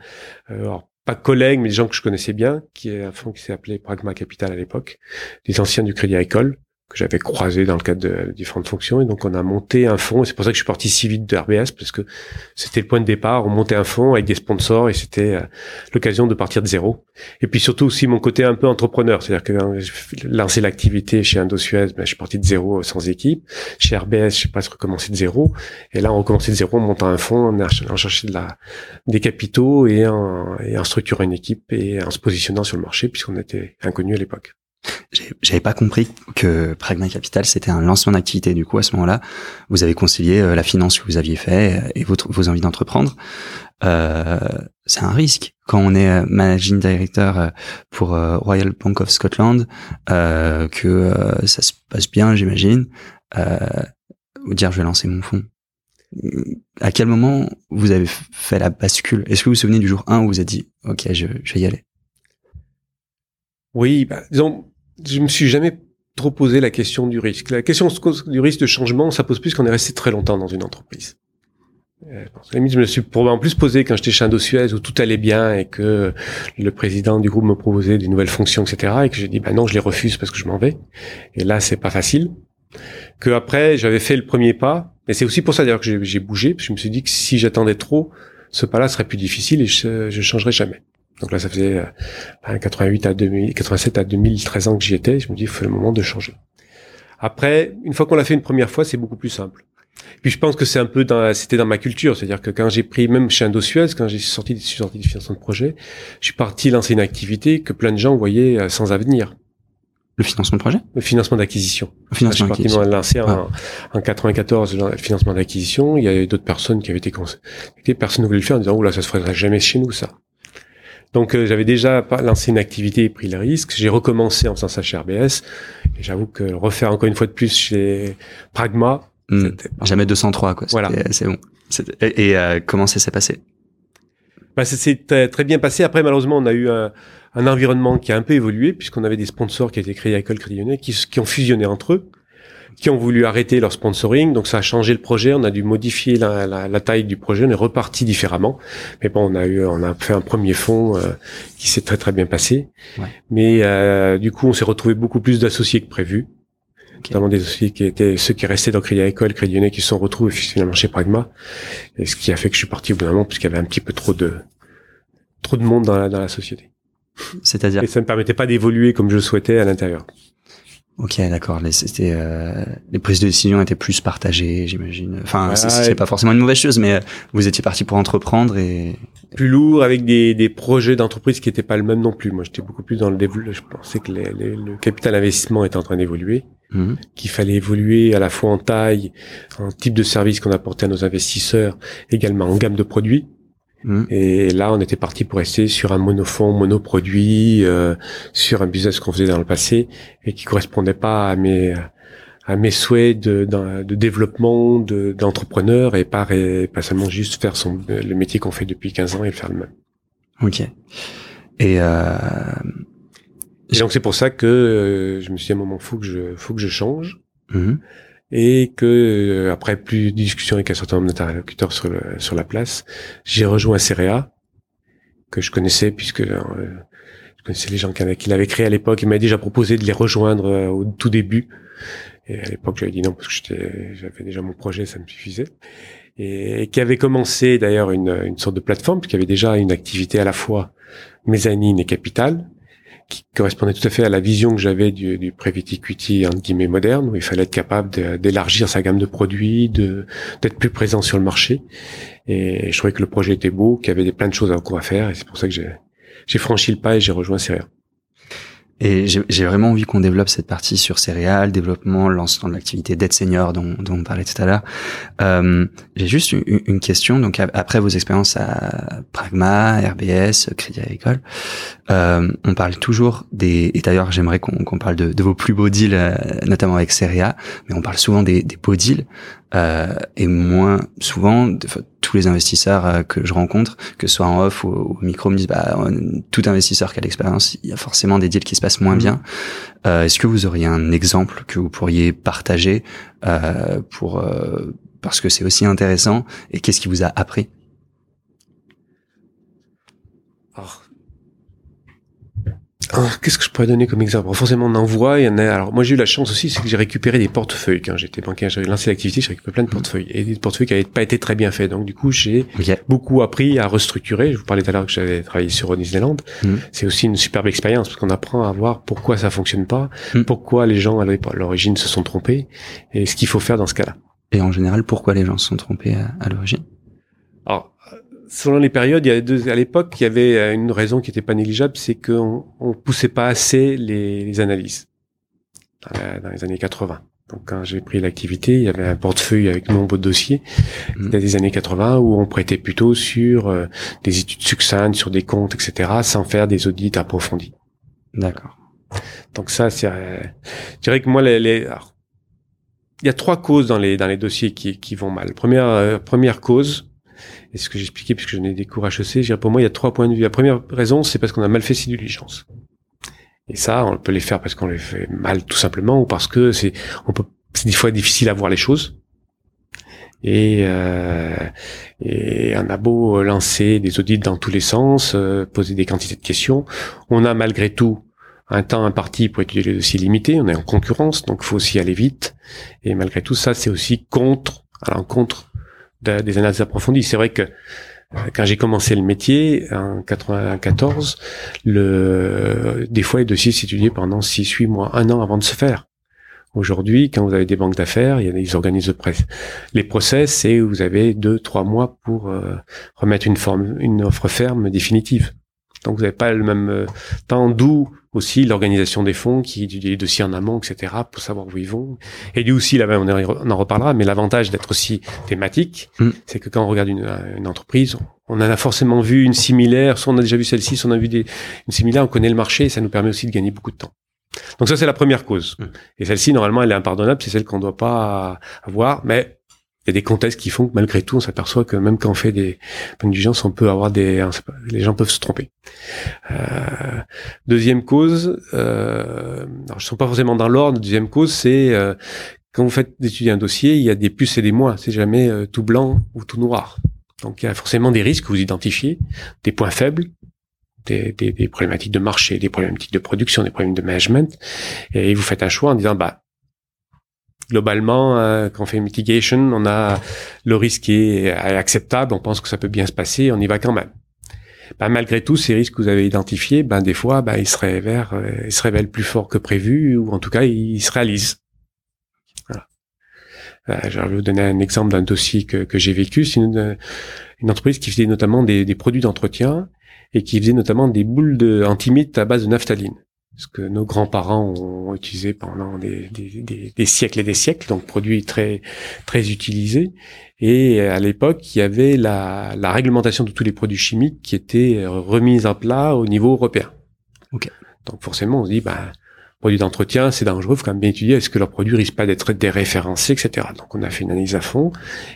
euh, alors, pas collègues, mais des gens que je connaissais bien, qui est un fonds qui s'est appelé Pragma Capital à l'époque, des anciens du Crédit Agricole, que j'avais croisé dans le cadre de différentes fonctions. Et donc, on a monté un fonds. Et c'est pour ça que je suis parti si vite de RBS, parce que c'était le point de départ. On montait un fonds avec des sponsors et c'était euh, l'occasion de partir de zéro. Et puis surtout aussi mon côté un peu entrepreneur. C'est-à-dire que hein, lancer l'activité chez Indosuez, ben, je suis parti de zéro sans équipe. Chez RBS, je suis presque recommencé de zéro. Et là, on recommençait de zéro en montant un fonds, en, cherchant de la, des capitaux et en, et en structurant une équipe et en se positionnant sur le marché puisqu'on était inconnu à l'époque. J'avais pas compris que Pragma Capital c'était un lancement d'activité. Du coup, à ce moment-là, vous avez concilié euh, la finance que vous aviez fait euh, et vos envies d'entreprendre. Euh, c'est un risque quand on est euh, managing director pour Royal Bank of Scotland, euh, que ça se passe bien, j'imagine. vous dire, je vais lancer mon fonds. À quel moment vous avez fait la bascule? Est-ce que vous vous souvenez du jour 1 où vous avez dit, OK, je, je vais y aller? Oui, bah, disons, je me suis jamais trop posé la question du risque. La question du risque de changement, ça pose plus qu'on est resté très longtemps dans une entreprise. Euh, je me suis probablement plus posé quand j'étais chez Indosuez où tout allait bien et que le président du groupe me proposait des nouvelles fonctions, etc. Et que j'ai dit, bah non, je les refuse parce que je m'en vais. Et là, c'est pas facile. Que après, j'avais fait le premier pas. Et c'est aussi pour ça d'ailleurs que j'ai bougé. Je me suis dit que si j'attendais trop, ce pas-là serait plus difficile et je, je changerais jamais. Donc là, ça faisait 88 euh, à 2000, 87 à 2013 ans que j'y étais. Je me dis, il faut le moment de changer. Après, une fois qu'on l'a fait une première fois, c'est beaucoup plus simple. Puis je pense que c'est un peu dans, c'était dans ma culture, c'est-à-dire que quand j'ai pris, même chez Indosuez, quand j'ai sorti, suis sorti du financement de projet, je suis parti lancer une activité que plein de gens voyaient euh, sans avenir. Le financement de projet? Le financement d'acquisition. Le financement d'acquisition. Je lancé en, en 94 le financement d'acquisition. Il y avait d'autres personnes qui avaient été contactées. Personne ne voulait le faire en disant, là, ça se ferait jamais chez nous, ça. Donc euh, j'avais déjà lancé une activité et pris le risque. J'ai recommencé en faisant ça chez RBS. Et j'avoue que refaire encore une fois de plus chez Pragma. Hmm. Jamais 203 quoi. Voilà. C'est bon. Et, euh, comment ça s'est passé? Bah, ça s'est très bien passé. Après malheureusement on a eu un, un environnement qui a un peu évolué puisqu'on avait des sponsors qui étaient créés à École Crédit Lyonnais qui, qui ont fusionné entre eux qui ont voulu arrêter leur sponsoring. Donc ça a changé le projet. On a dû modifier la, la, la taille du projet. On est reparti différemment. Mais bon, on a eu, on a fait un premier fond euh, qui s'est très très bien passé. Ouais. Mais euh, du coup, on s'est retrouvé beaucoup plus d'associés que prévu. Notamment des associés qui étaient ceux qui restaient dans Crédit Agricole, Crédit Lyonnais, qui se sont retrouvés finalement chez Pragma. Et ce qui a fait que je suis parti au bout d'un moment, puisqu'il y avait un petit peu trop de trop de monde dans la, dans la société. C'est-à-dire Et ça ne me permettait pas d'évoluer comme je le souhaitais à l'intérieur. Ok, d'accord. Les, c'était, euh, les prises de décision étaient plus partagées, j'imagine. Enfin, c'est, pas forcément une mauvaise chose, mais euh, vous étiez parti pour entreprendre et plus lourd avec des, des projets d'entreprise qui n'étaient pas le même non plus. Moi, j'étais beaucoup plus dans le développement. Je pensais que les, le capital investissement était en train d'évoluer, mmh. qu'il fallait évoluer à la fois en taille, en type de service qu'on apportait à nos investisseurs, également en gamme de produits Mhm. Et là, on était parti pour rester sur un monofond, monoproduit, euh, sur un business qu'on faisait dans le passé et qui correspondait pas à mes à mes souhaits de, de, de développement, de- d'entrepreneur et pas, ré- pas seulement juste faire son, le métier qu'on fait depuis 15 ans et le faire le même. Ok. Et euh, Et donc c'est pour ça que euh, je me suis dit à un moment, faut que je, faut que je change. mhm. Et que euh, après plus de discussions avec un certain nombre d'interlocuteurs sur, sur la place, j'ai rejoint Cerea, que je connaissais puisque euh, je connaissais les gens qui, avaient- qui l'avaient créé à l'époque. Il m'a déjà proposé de les rejoindre euh, au tout début. Et à l'époque, j'avais dit non parce que j'avais déjà mon projet, ça me suffisait. Et, qui avait commencé d'ailleurs une, une sorte de plateforme, puisqu'il y avait déjà une activité à la fois mezzanine et capital, qui correspondait tout à fait à la vision que j'avais du, du equity entre guillemets moderne, où il fallait être capable d'élargir sa gamme de produits, d'être plus présent sur le marché. Et je trouvais que le projet était beau, qu'il y avait des, plein de choses encore à faire, et c'est pour ça que j'ai j'ai franchi le pas et j'ai rejoint Seria. Et j'ai vraiment envie qu'on développe cette partie sur céréales, développement, lancement de l'activité d'aide senior dont, dont on parlait tout à l'heure. Euh, j'ai juste une, une question. Donc ap- après vos expériences à Pragma, RBS, Crédit Agricole, euh, on parle toujours des. Et d'ailleurs, j'aimerais qu'on qu'on parle de, vos plus beaux deals, euh, notamment avec Cerea, mais on parle souvent des, des beaux deals euh, et moins souvent. tous les investisseurs euh, que je rencontre, que ce soit en off ou au micro, me disent bah on- tout investisseur qui a l'expérience, il y a forcément des deals qui se passent moins Mhm. bien. Euh, Est-ce que vous auriez un exemple que vous pourriez partager euh, pour euh, parce que c'est aussi intéressant et qu'est-ce qui vous a appris? Alors, alors, qu'est-ce que je pourrais donner comme exemple? Forcément, on en voit. Il y en a. Alors, moi, j'ai eu la chance aussi, c'est que j'ai récupéré des portefeuilles quand j'étais banquier. J'avais lancé l'activité, j'ai récupéré plein de portefeuilles et des portefeuilles qui n'avaient pas été très bien faits. Donc, du coup, j'ai beaucoup appris à restructurer. Je vous parlais tout à l'heure que j'avais travaillé sur New Zealand. Mhm. C'est aussi une superbe expérience parce qu'on apprend à voir pourquoi ça fonctionne pas, Mhm. pourquoi les gens à l'origine se sont trompés et ce qu'il faut faire dans ce cas-là. Et en général, pourquoi les gens se sont trompés à, à l'origine? Alors, selon les périodes, il y a deux, à l'époque, il y avait euh, une raison qui n'était pas négligeable, c'est qu'on on poussait pas assez les, les analyses dans, la- dans les années 80. Donc, quand j'ai pris l'activité, il y avait un portefeuille avec nombre de dossiers Mhm. des années 80 où on prêtait plutôt sur euh, des études succinctes, sur des comptes, etc., sans faire des audits approfondis. D'accord. Donc ça, c'est, euh, je dirais que moi, les, les- alors, il y a trois causes dans les dans les dossiers qui, qui vont mal. Première euh, première cause, et ce que j'ai expliqué puisque j'en ai des cours HEC, je pour moi, il y a trois points de vue. La première raison, c'est parce qu'on a mal fait ses diligences. Et ça, on peut les faire parce qu'on les fait mal tout simplement, ou parce que c'est on peut c'est des fois difficile à voir les choses. Et, euh, et on a beau lancer des audits dans tous les sens, euh, poser des quantités de questions, on a malgré tout un temps imparti pour étudier les dossiers limités, on est en concurrence, donc faut aussi aller vite. Et malgré tout ça, c'est aussi contre, à l'encontre de- des analyses approfondies. C'est vrai que euh, quand j'ai commencé le métier, en 94, le, des fois les dossiers s'étudiaient pendant 6, 8 mois, un an avant de se faire. Aujourd'hui, quand vous avez des banques d'affaires, il y a des organismes de presse. Les process, c'est vous avez deux, trois mois pour euh, remettre une forme, une offre ferme définitive. Donc vous n'avez pas le même euh, temps, d'où aussi l'organisation des fonds qui étudie les dossiers en amont, etc., pour savoir où ils vont. Et lui aussi, là, on en reparlera, mais l'avantage d'être aussi thématique, Mm. c'est que quand on regarde une, une entreprise, on en a forcément vu une similaire, soit on a déjà vu celle-ci, soit on a vu des, une similaire, on connaît le marché, et ça nous permet aussi de gagner beaucoup de temps. Donc ça, c'est la première cause. Mm. Et celle-ci, normalement, elle est impardonnable, c'est celle qu'on ne doit pas avoir, mais y a des contextes qui font que malgré tout, on s'aperçoit que même quand on fait des bonnes diligences, on peut avoir des, les gens peuvent se tromper. Euh, deuxième cause, euh, je ne sont pas forcément dans l'ordre. Deuxième cause, c'est euh, quand vous faites d'étudier un dossier, il y a des plus et des moins. C'est jamais euh, tout blanc ou tout noir. Donc il y a forcément des risques que vous identifiez, des points faibles, des, des, des problématiques de marché, des problématiques de production, des problèmes de management, et vous faites un choix en disant bah globalement, euh, quand on fait mitigation, on a le risque est acceptable, on pense que ça peut bien se passer, on y va quand même. Ben, malgré tout, ces risques que vous avez identifiés, ben, des fois, ben, ils se révèlent, euh, ils se révèlent plus forts que prévu, ou en tout cas, ils se réalisent. Euh, je vais vous donner un exemple d'un dossier que, j'ai vécu. C'est une, entreprise qui faisait notamment des, produits d'entretien et qui faisait notamment des boules de à base de naphtaline. Ce que nos grands-parents ont utilisé pendant des, des, des, des, siècles et des siècles, donc produit très très utilisé. Et à l'époque, il y avait la, la, réglementation de tous les produits chimiques qui était remise à plat au niveau européen. Okay. Donc forcément, on se dit, bah, produits d'entretien, c'est dangereux, il faut quand même bien étudier est-ce que leurs produits risquent pas d'être déréférencés, etc. Donc on a fait une analyse à fond,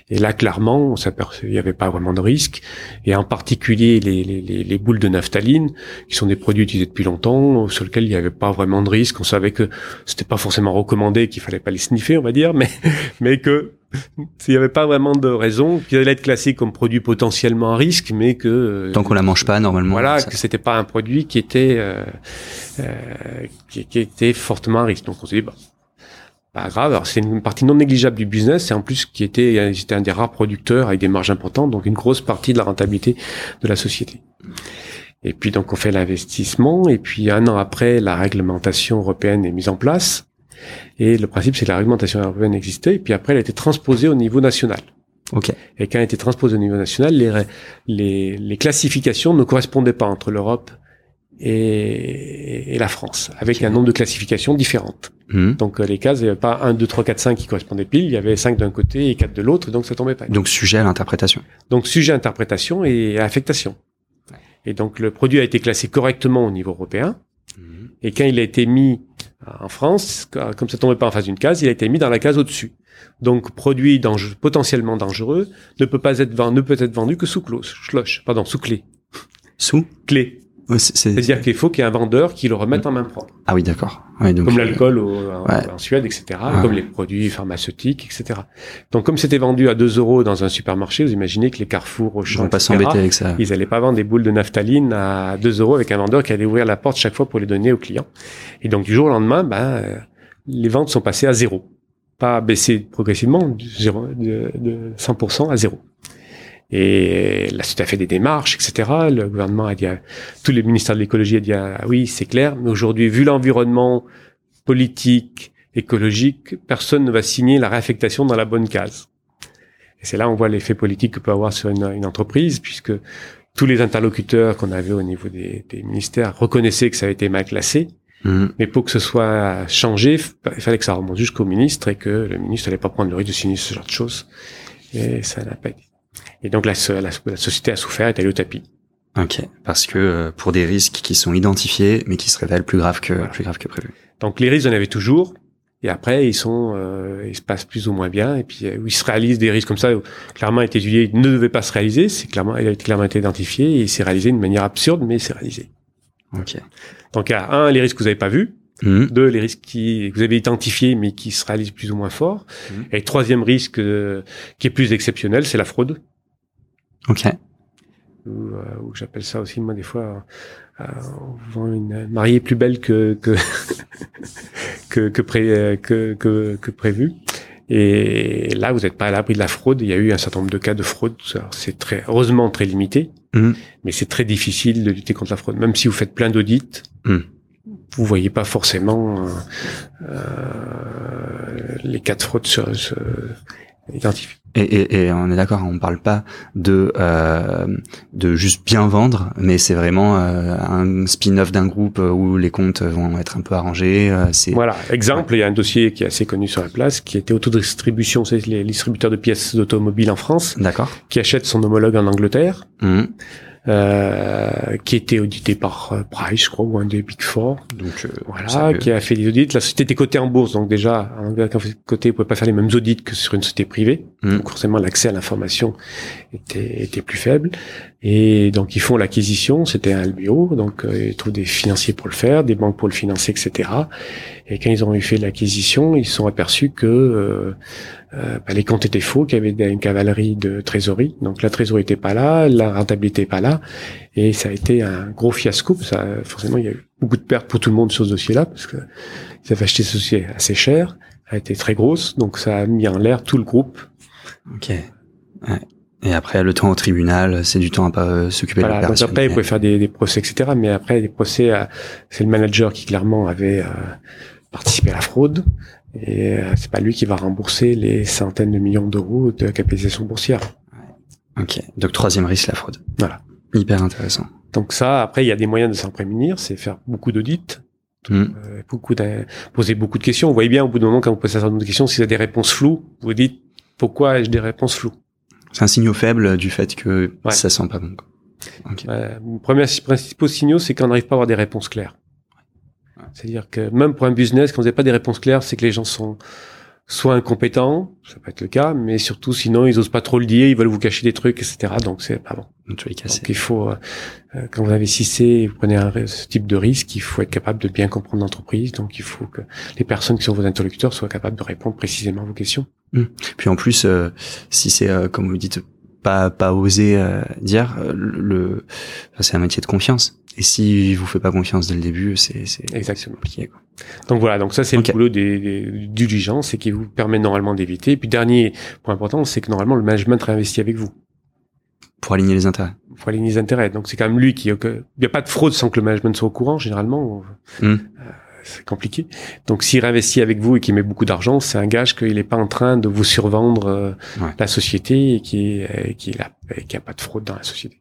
et là clairement, on s'aperçoit il n'y avait pas vraiment de risque, et en particulier les, boules de naphtaline, qui sont des produits utilisés depuis longtemps, sur lesquels il n'y avait pas vraiment de risque. On savait que c'était pas forcément recommandé, qu'il fallait pas les sniffer, on va dire, mais [laughs] mais que il n'y avait pas vraiment de raison qu'il allait être classé comme produit potentiellement à risque, mais que euh, tant qu'on la mange pas normalement. Voilà, que c'était pas un produit qui était euh, euh, qui, qui, était fortement à risque. Donc on s'est dit bah pas grave. Alors c'est une partie non négligeable du business et en plus qui était c'était un des rares producteurs avec des marges importantes, donc une grosse partie de la rentabilité de la société. Et puis donc on fait l'investissement et puis un an après la réglementation européenne est mise en place et le principe, c'est que la réglementation européenne existait, et puis après, elle a été transposée au niveau national. Ok. Et quand elle a été transposée au niveau national, les, les, les classifications ne correspondaient pas entre l'Europe et, et, la France, avec un nombre de classifications différentes. Mmh. Donc euh, les cases, il n'y avait pas 1, 2, 3, 4, 5 qui correspondaient pile, il y avait 5 d'un côté et 4 de l'autre, donc ça tombait pas. Donc sujet à l'interprétation. Donc sujet à interprétation et à affectation. Ouais. Et donc le produit a été classé correctement au niveau européen, mmh. et quand il a été mis en France, comme ça tombait pas en face d'une case, il a été mis dans la case au-dessus. Donc, produit potentiellement dangereux ne peut pas être vendu, ne peut être vendu que sous cloche, pardon, sous clé. Sous? Clé. C'est-à-dire qu'il faut qu'il y ait un vendeur qui le remette en main propre. Ah oui, d'accord. Ouais, comme l'alcool ouais. en Suède, etc. Comme les produits pharmaceutiques, etc. Donc, comme c'était vendu à 2 euros dans un supermarché, vous imaginez que les Carrefour, Auchan, ils pas s'embêter avec ça. Ils allaient pas vendre des boules de naphtaline à 2 euros avec un vendeur qui allait ouvrir la porte chaque fois pour les donner aux clients. Et donc, du jour au lendemain, ben, les ventes sont passées à zéro. Pas baissé progressivement, de, de 100% à zéro. Et la société a fait des démarches, etc. Le gouvernement a dit, à, tous les ministères de l'écologie a dit, ah, oui, c'est clair, mais aujourd'hui, vu l'environnement politique, écologique, personne ne va signer la réaffectation dans la bonne case. Et c'est là on voit l'effet politique que peut avoir sur une, une entreprise, puisque tous les interlocuteurs qu'on avait au niveau des, des, ministères reconnaissaient que ça avait été mal classé. Mmh. Mais pour que ce soit changé, il fallait que ça remonte jusqu'au ministre et que le ministre n'allait pas prendre le risque de signer ce genre de choses. Et ça n'a pas été. Et donc la, la, la société a souffert, est allée au tapis. Ok, parce que euh, pour des risques qui sont identifiés, mais qui se révèlent plus graves que Voilà. plus graves que prévu. Donc les risques, on avait toujours. Et après, ils sont, euh, ils se passent plus ou moins bien. Et puis, euh, ils se réalisent des risques comme ça, clairement été étudié, ne devait pas se réaliser. C'est clairement, il a clairement été identifié et il s'est réalisé d'une manière absurde, mais c'est réalisé. Ok. Donc, il y a un, les risques que vous n'avez pas vus. Mmh. Deux, les risques qui, que vous avez identifiés, mais qui se réalisent plus ou moins fort. Mhm. Et troisième risque, euh, qui est plus exceptionnel, c'est la fraude. Ok. Ou, euh, ou j'appelle ça aussi, moi, des fois, euh, une mariée plus belle que, que, [laughs] que, que, pré, que, que, que prévu. Et là, vous n'êtes pas à l'abri de la fraude. Il y a eu un certain nombre de cas de fraude. C'est très, heureusement très limité, Mhm. mais c'est très difficile de lutter contre la fraude. Même si vous faites plein d'audits, Mhm. vous voyez pas forcément euh, euh, les cas de fraude se, se Et, et, et on est d'accord, on parle pas de euh, de juste bien vendre, mais c'est vraiment euh, un spin-off d'un groupe où les comptes vont être un peu arrangés. euh, c'est Voilà, exemple, il y a un dossier qui est assez connu sur la place, qui était autodistribution, c'est les distributeurs de pièces d'automobile en France, d'accord. qui achète son homologue en Angleterre, Mhm. Euh, qui était audité par euh, Price, je crois, ou un des Big Four. Donc euh, Voilà, qui a fait des audits. La société était cotée en bourse, donc déjà, quand vous êtes coté, vous pouvez pas faire les mêmes audits que sur une société privée. Mhm. Donc forcément, l'accès à l'information était, était plus faible. Et donc, ils font l'acquisition, c'était un LBO, donc euh, ils trouvent des financiers pour le faire, des banques pour le financer, etc. Et quand ils ont eu fait l'acquisition, ils se sont aperçus que euh, euh, bah, les comptes étaient faux, qu'il y avait une cavalerie de trésorerie. Donc la trésorerie était pas là, la rentabilité était pas là, et ça a été un gros fiasco. Ça, forcément, il y a eu beaucoup de pertes pour tout le monde sur ce dossier-là, parce que ils avaient acheté ce dossier assez cher, a été très grosse, donc ça a mis en l'air tout le groupe. Ok. Ouais. Et après, le temps au tribunal, c'est du temps à pas euh, s'occuper de Voilà, donc l'opération. après, ils pouvaient faire des, des procès, etc. Mais après, les procès, euh, c'est le manager qui clairement avait euh, participé à la fraude. Et euh, c'est pas lui qui va rembourser les centaines de millions d'euros de capitalisation boursière. Ok. Donc troisième risque, la fraude. Voilà. Hyper intéressant. Donc ça, après, il y a des moyens de s'en prémunir, c'est faire beaucoup d'audits. Mm. Euh, beaucoup d'in- poser beaucoup de questions. Vous voyez bien au bout d'un moment quand vous posez un certain nombre de questions, si vous avez des réponses floues, vous dites pourquoi ai-je des réponses floues? C'est un signal faible du fait que Ouais. ça sent pas bon. quoi. Ok. Euh, premier principaux signaux, c'est qu'on n'arrive pas à avoir des réponses claires. Ouais. C'est-à-dire que même pour un business, quand vous n'avez pas des réponses claires, c'est que les gens sont soit incompétents, ça peut être le cas, mais surtout sinon ils osent pas trop le dire, ils veulent vous cacher des trucs, etc. Donc c'est pas bon. Donc il faut, euh, euh, quand vous investissez, et vous prenez un, ce type de risque, il faut être capable de bien comprendre l'entreprise. Donc il faut que les personnes qui sont vos interlocuteurs soient capables de répondre précisément à vos questions. Puis en plus, euh, si c'est euh, comme vous dites, pas pas oser euh, dire, euh, le, enfin, c'est un métier de confiance. Et si vous fait pas confiance dès le début, c'est Exactement. compliqué. Quoi. Donc voilà, donc ça c'est le boulot des, des, du diligence et qui vous permet normalement d'éviter. Et puis dernier point important, c'est que normalement le management réinvestit avec vous. Pour aligner les intérêts. pour aligner les intérêts. Donc c'est quand même lui qui... Il n'y a pas de fraude sans que le management soit au courant, généralement. Hmm. Euh, c'est compliqué. Donc s'il réinvestit avec vous et qu'il met beaucoup d'argent, c'est un gage qu'il n'est pas en train de vous survendre euh, Ouais. la société et qu'il n'y a, pas de fraude dans la société.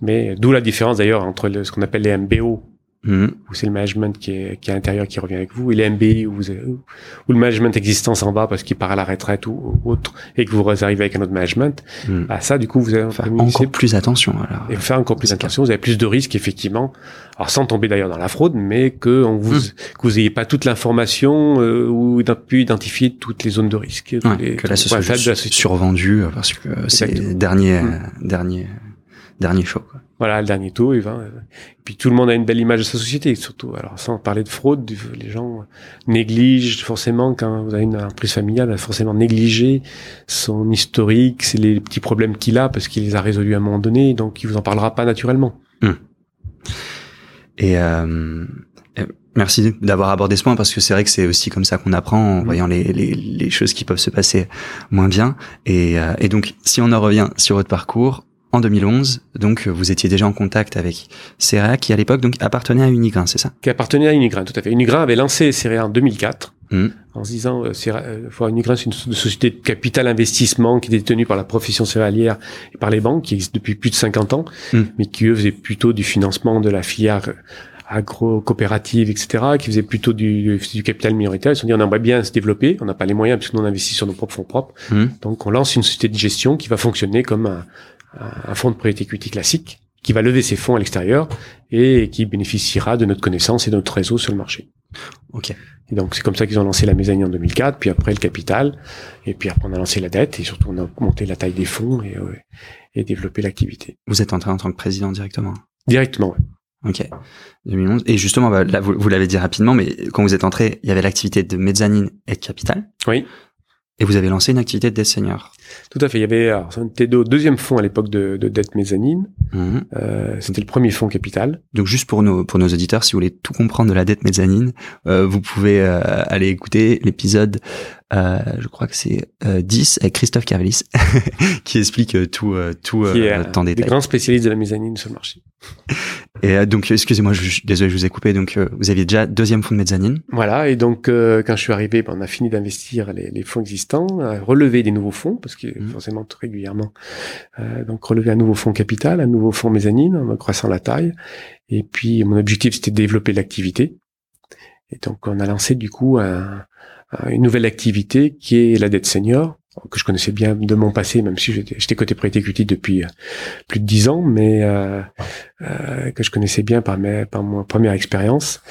Mais d'où la différence d'ailleurs entre le- ce qu'on appelle les MBO, Mhm. où c'est le management qui est, qui est à l'intérieur qui revient avec vous, et les MBI où, vous, où le management existant s'en va parce qu'il part à la retraite ou, ou autre, et que vous arrivez avec un autre management, Mhm. bah ça du coup vous avez Faire encore plus attention. Alors. et faire encore plus attention. Vous avez plus de risques, effectivement. Alors, sans tomber d'ailleurs dans la fraude, mais que on vous, que vous ayez pas toute l'information euh, ou pu identifier toutes les zones de risque. Ouais, les- que là, ce soit juste survendu parce que c'est dernier, Mm. euh, dernier, dernier show. Quoi. Voilà, le dernier taux, il va. euh, Et puis tout le monde a une belle image de sa société, surtout. Alors, sans parler de fraude, les gens négligent forcément, quand vous avez une entreprise familiale, forcément négliger son historique, c'est les petits problèmes qu'il a parce qu'il les a résolus à un moment donné, donc il vous en parlera pas naturellement. Et euh, euh, merci d'avoir abordé ce point parce que c'est vrai que c'est aussi comme ça qu'on apprend en Mhm. voyant les, les, les choses qui peuvent se passer moins bien. Et, euh, et donc, si on en revient sur votre parcours, en 2011, donc vous étiez déjà en contact avec CERA qui à l'époque donc appartenait à Unigrain, c'est ça? Qui appartenait à Unigrain, tout à fait. Unigrain avait lancé Céréa en 2004. Mhm. en se disant, euh, euh, faut- Unigrain, c'est une so- société de capital investissement qui est détenue par la profession céréalière et par les banques, qui existe depuis plus de 50 ans, Mm. mais qui eux faisaient plutôt du financement de la filière agro-coopérative, etc., qui faisaient plutôt du, du capital minoritaire. Ils se sont dit, on aimerait bien se développer, on n'a pas les moyens puisque nous on investit sur nos propres fonds propres. Mhm. Donc on lance une société de gestion qui va fonctionner comme un, un- fonds de private equity classique, qui va lever ses fonds à l'extérieur et qui bénéficiera de notre connaissance et de notre réseau sur le marché. Ok. Et donc c'est comme ça qu'ils ont lancé la mezzanine en 2004, puis après le capital, et puis après on a lancé la dette, et surtout on a augmenté la taille des fonds et, euh, et développé l'activité. Vous êtes entré en tant que président directement? Directement, ouais. Ok. 2011. Et justement, bah, là, vous, vous l'avez dit rapidement, mais quand vous êtes entré, il y avait l'activité de mezzanine et de capital. Oui. Et vous avez lancé une activité de debt senior. Tout à fait. Il y avait, c'était au deuxième fonds à l'époque de, de dette mezzanine. Mhm. Euh, c'était le premier fonds capital. Donc juste pour nos pour nos auditeurs, si vous voulez tout comprendre de la dette mezzanine, euh, vous pouvez euh, aller écouter l'épisode, euh, je crois que c'est euh, 10 avec Christophe Carvelis, [laughs] qui explique euh, tout euh, tout qui est euh, un en détail. grands spécialistes de la mezzanine sur le marché. [laughs] Et euh, donc excusez-moi, je, je- désolé, je vous ai coupé. Donc euh, vous aviez déjà deuxième fonds de mezzanine. Voilà, et donc euh, quand je suis arrivé, ben, on a fini d'investir les, les fonds existants, relever des nouveaux fonds, parce que Mhm. forcément très régulièrement, euh, donc relever un nouveau fonds capital, un nouveau fonds mezzanine, en croissant la taille. Et puis mon objectif c'était de développer l'activité. Et donc on a lancé du coup un- une nouvelle activité qui est la dette senior, que je connaissais bien de mon passé, même si j'étais côté prêt depuis euh, plus de dix ans, mais euh, euh, que je connaissais bien par, mes, par ma première expérience.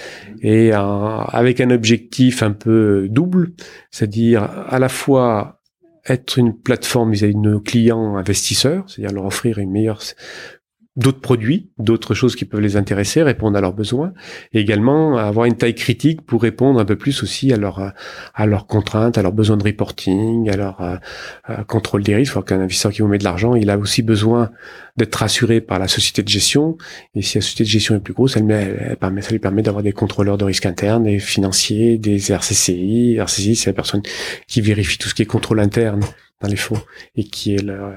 Et euh, avec un objectif un peu double, c'est-à-dire à la fois être une plateforme vis-à-vis de nos clients investisseurs, c'est-à-dire leur offrir une meilleure d'autres produits, d'autres choses qui peuvent les intéresser, répondre à leurs besoins, et également avoir une taille critique pour répondre un peu plus aussi à leurs à leurs contraintes, à leurs besoins de reporting, à leur euh, euh, contrôle des risques. qu'un investisseur qui vous met de l'argent, il a aussi besoin d'être rassuré par la société de gestion. Et si la société de gestion est plus grosse, elle, met, elle permet, ça lui permet d'avoir des contrôleurs de risque interne, des financiers, des RCCI. RCCI, c'est la personne qui vérifie tout ce qui est contrôle interne dans les fonds et qui est le,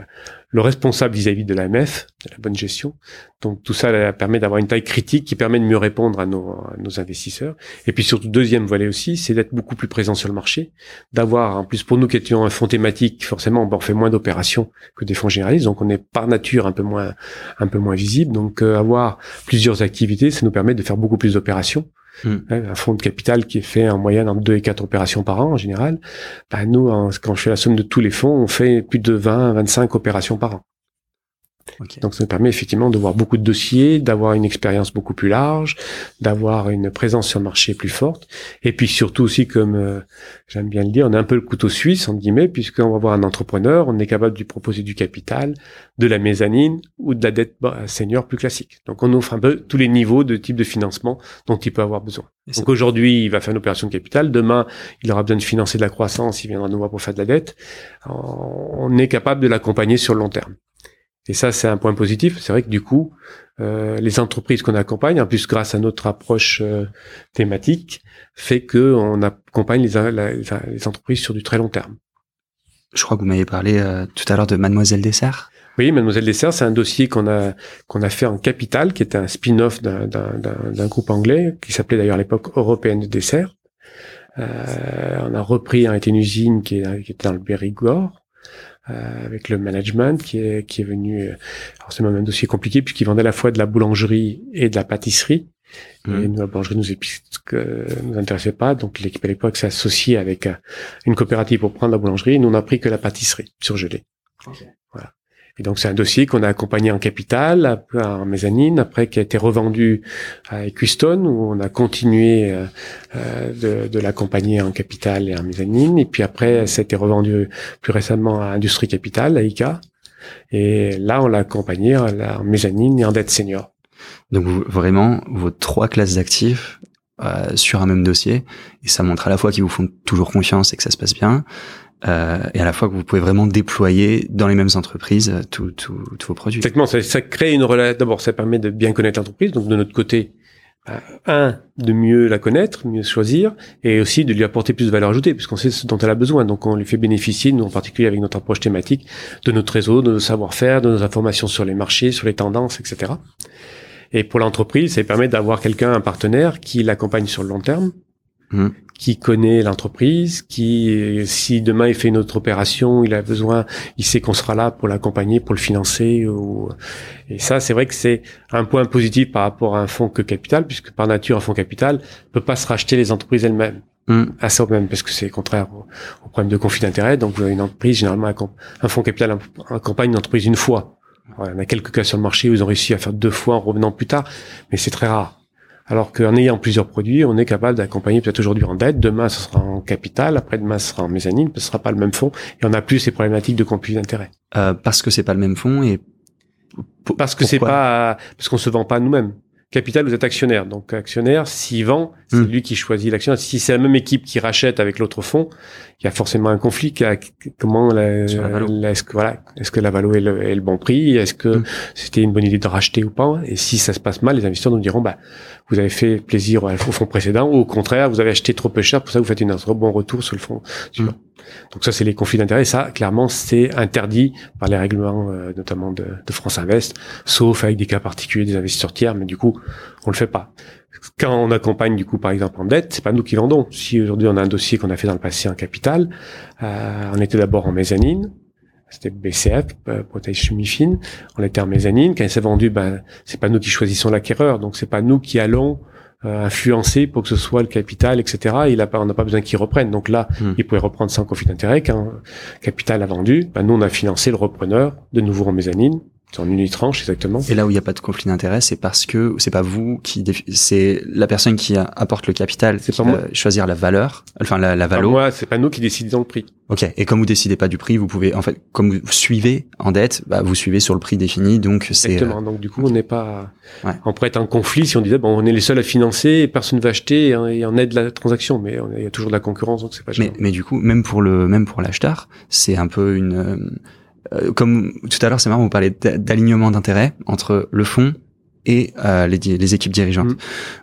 le responsable vis-à-vis de l'AMF, de la bonne gestion. Donc tout ça là, permet d'avoir une taille critique qui permet de mieux répondre à nos, à nos investisseurs. Et puis surtout, deuxième volet aussi, c'est d'être beaucoup plus présent sur le marché, d'avoir, en plus pour nous qui étions un fonds thématique, forcément on fait moins d'opérations que des fonds généralistes, donc on est par nature un peu moins, un peu moins visible. Donc euh, avoir plusieurs activités, ça nous permet de faire beaucoup plus d'opérations Hmm. Un fonds de capital qui est fait en moyenne entre 2 et 4 opérations par an en général. Bah, nous, quand je fais la somme de tous les fonds, on fait plus de 20 25 opérations par an. Donc ça nous permet effectivement de voir beaucoup de dossiers, d'avoir une expérience beaucoup plus large, d'avoir une présence sur le marché plus forte. Et puis surtout aussi, comme euh, j'aime bien le dire, on a un peu le couteau suisse, entre guillemets, puisqu'on va voir un entrepreneur, on est capable de lui proposer du capital, de la mezzanine ou de la dette bah, senior plus classique. Donc on offre un peu tous les niveaux de type de financement dont il peut avoir besoin. Donc aujourd'hui, il va faire une opération de capital. Demain, il aura besoin de financer de la croissance. Il viendra nous voir pour faire de la dette. On est capable de l'accompagner sur le long terme. Et ça, c'est un point positif. C'est vrai que du coup, euh, les entreprises qu'on accompagne, en plus grâce à notre approche euh, thématique, fait que on accompagne les, la- les entreprises sur du très long terme. Je crois que vous m'avez parlé euh, tout à l'heure de Mademoiselle Dessert. Oui, Mademoiselle Dessert, c'est un dossier qu'on a qu'on a fait en capital, qui était un spin-off d'un groupe anglais qui s'appelait d'ailleurs à l'époque Européenne de Dessert. Euh, on a repris hein, une usine qui, est, qui était dans le Périgord. Euh, avec le management qui est qui est venu euh, alors c'est même un dossier compliqué puisqu'il vendait à la fois de la boulangerie et de la pâtisserie. Et Mhm. nous la boulangerie nous que nous intéressait pas. Donc l'équipe à l'époque s'est associée avec euh, une coopérative pour prendre la boulangerie. Et nous on a pris que la pâtisserie surgelée. Voilà et donc c'est un dossier qu'on a accompagné en capital, en mezzanine, après qui a été revendu à Equistone, où on a continué euh, euh, de, de l'accompagner en capital et en mezzanine. Et puis après, ça a été revendu plus récemment à Industrie Capital, à ICA. Et là, on l'a accompagné en mezzanine et en dette senior. Donc vraiment vos trois classes d'actifs euh, sur un même dossier et ça montre à la fois qu'ils vous font toujours confiance et que ça se passe bien euh, et à la fois que vous pouvez vraiment déployer dans les mêmes entreprises euh, tous vos produits. Exactement, ça, ça crée une relation. D'abord, ça permet de bien connaître l'entreprise. Donc, de notre côté, bah, un, de mieux la connaître, mieux choisir, et aussi de lui apporter plus de valeur ajoutée, puisqu'on sait ce dont elle a besoin. Donc, on lui fait bénéficier, nous en particulier avec notre approche thématique, de notre réseau, de nos savoir-faire, de nos informations sur les marchés, sur les tendances, etc. Et pour l'entreprise, ça permet d'avoir quelqu'un, un partenaire, qui l'accompagne sur le long terme, Mhm. qui connaît l'entreprise, qui, si demain il fait une autre opération, il a besoin, il sait qu'on sera là pour l'accompagner, pour le financer. Ou... Et ça, c'est vrai que c'est un point positif par rapport à un fonds que capital, puisque par nature, un fonds capital peut pas se racheter les entreprises elles-mêmes Mhm. à ça même, parce que c'est contraire au, au problème de conflit d'intérêt. Donc, une entreprise, généralement, un fonds capital accompagne une entreprise une fois. Voilà, on a quelques cas sur le marché où ils ont réussi à faire deux fois en revenant plus tard, mais c'est très rare. Alors qu'en ayant plusieurs produits, on est capable d'accompagner peut-être aujourd'hui en dette, demain ce sera en capital, après-demain ce sera en mezzanine, ce sera pas le même fonds, et on n'a plus ces problématiques de conflit d'intérêt. Euh, parce que c'est pas le même fonds et Parce que c'est pas, parce qu'on se vend pas nous-mêmes. Capital, vous êtes actionnaire. Donc, actionnaire, s'il vend, c'est Hmm. lui qui choisit l'actionnaire. Si c'est la même équipe qui rachète avec l'autre fonds, il y a forcément un conflit. qui a- Comment est-ce que voilà, est-ce que la valo est le, est le bon prix? Est-ce que Hmm. c'était une bonne idée de racheter ou pas? Et si ça se passe mal, les investisseurs nous diront, bah, vous avez fait plaisir au fonds précédent, ou au contraire, vous avez acheté trop peu cher, pour ça vous faites une, un bon retour sur le fonds. Hmm. Donc ça, c'est les conflits d'intérêts. Ça, clairement, c'est interdit par les règlements, euh, notamment de, de France Invest, sauf avec des cas particuliers des investisseurs tiers, mais du coup, on le fait pas. Quand on accompagne, du coup, par exemple, en dette, c'est pas nous qui vendons. Si aujourd'hui on a un dossier qu'on a fait dans le passé en capital, euh, on était d'abord en mezzanine, c'était BCF, euh, Protection Mifine, on était en mezzanine. Quand il s'est vendu, ben, c'est pas nous qui choisissons l'acquéreur, donc c'est pas nous qui allons euh, influencer pour que ce soit le capital, etc. Il a pas, on n'a pas besoin qu'il reprenne. Donc là, Hmm. il pouvait reprendre sans conflit d'intérêt. Quand capital a vendu, ben, nous on a financé le repreneur de nouveau en mezzanine, en unitranche exactement. Et là où il n'y a pas de conflit d'intérêt, c'est parce que c'est pas vous qui, c'est la personne qui apporte le capital C'est qui pas va moi. choisir la valeur, enfin la, la valo. moi, c'est pas nous qui décidons le prix. Ok. Et comme vous décidez pas du prix, vous pouvez, en fait, comme vous suivez en dette, bah, vous suivez sur le prix défini, donc c'est. Exactement. Donc du coup, on n'est pas, Ouais. on pourrait être en conflit si on disait bon, on est les seuls à financer, et personne va acheter et, on aide la transaction, mais il y a toujours de la concurrence, donc c'est pas Mais, mais du coup, même pour le, même pour l'acheteur, c'est un peu une, euh, euh, comme tout à l'heure, c'est marrant, vous parlez d'a- d'alignement d'intérêt entre le fonds et euh, les, les équipes dirigeantes. Mm.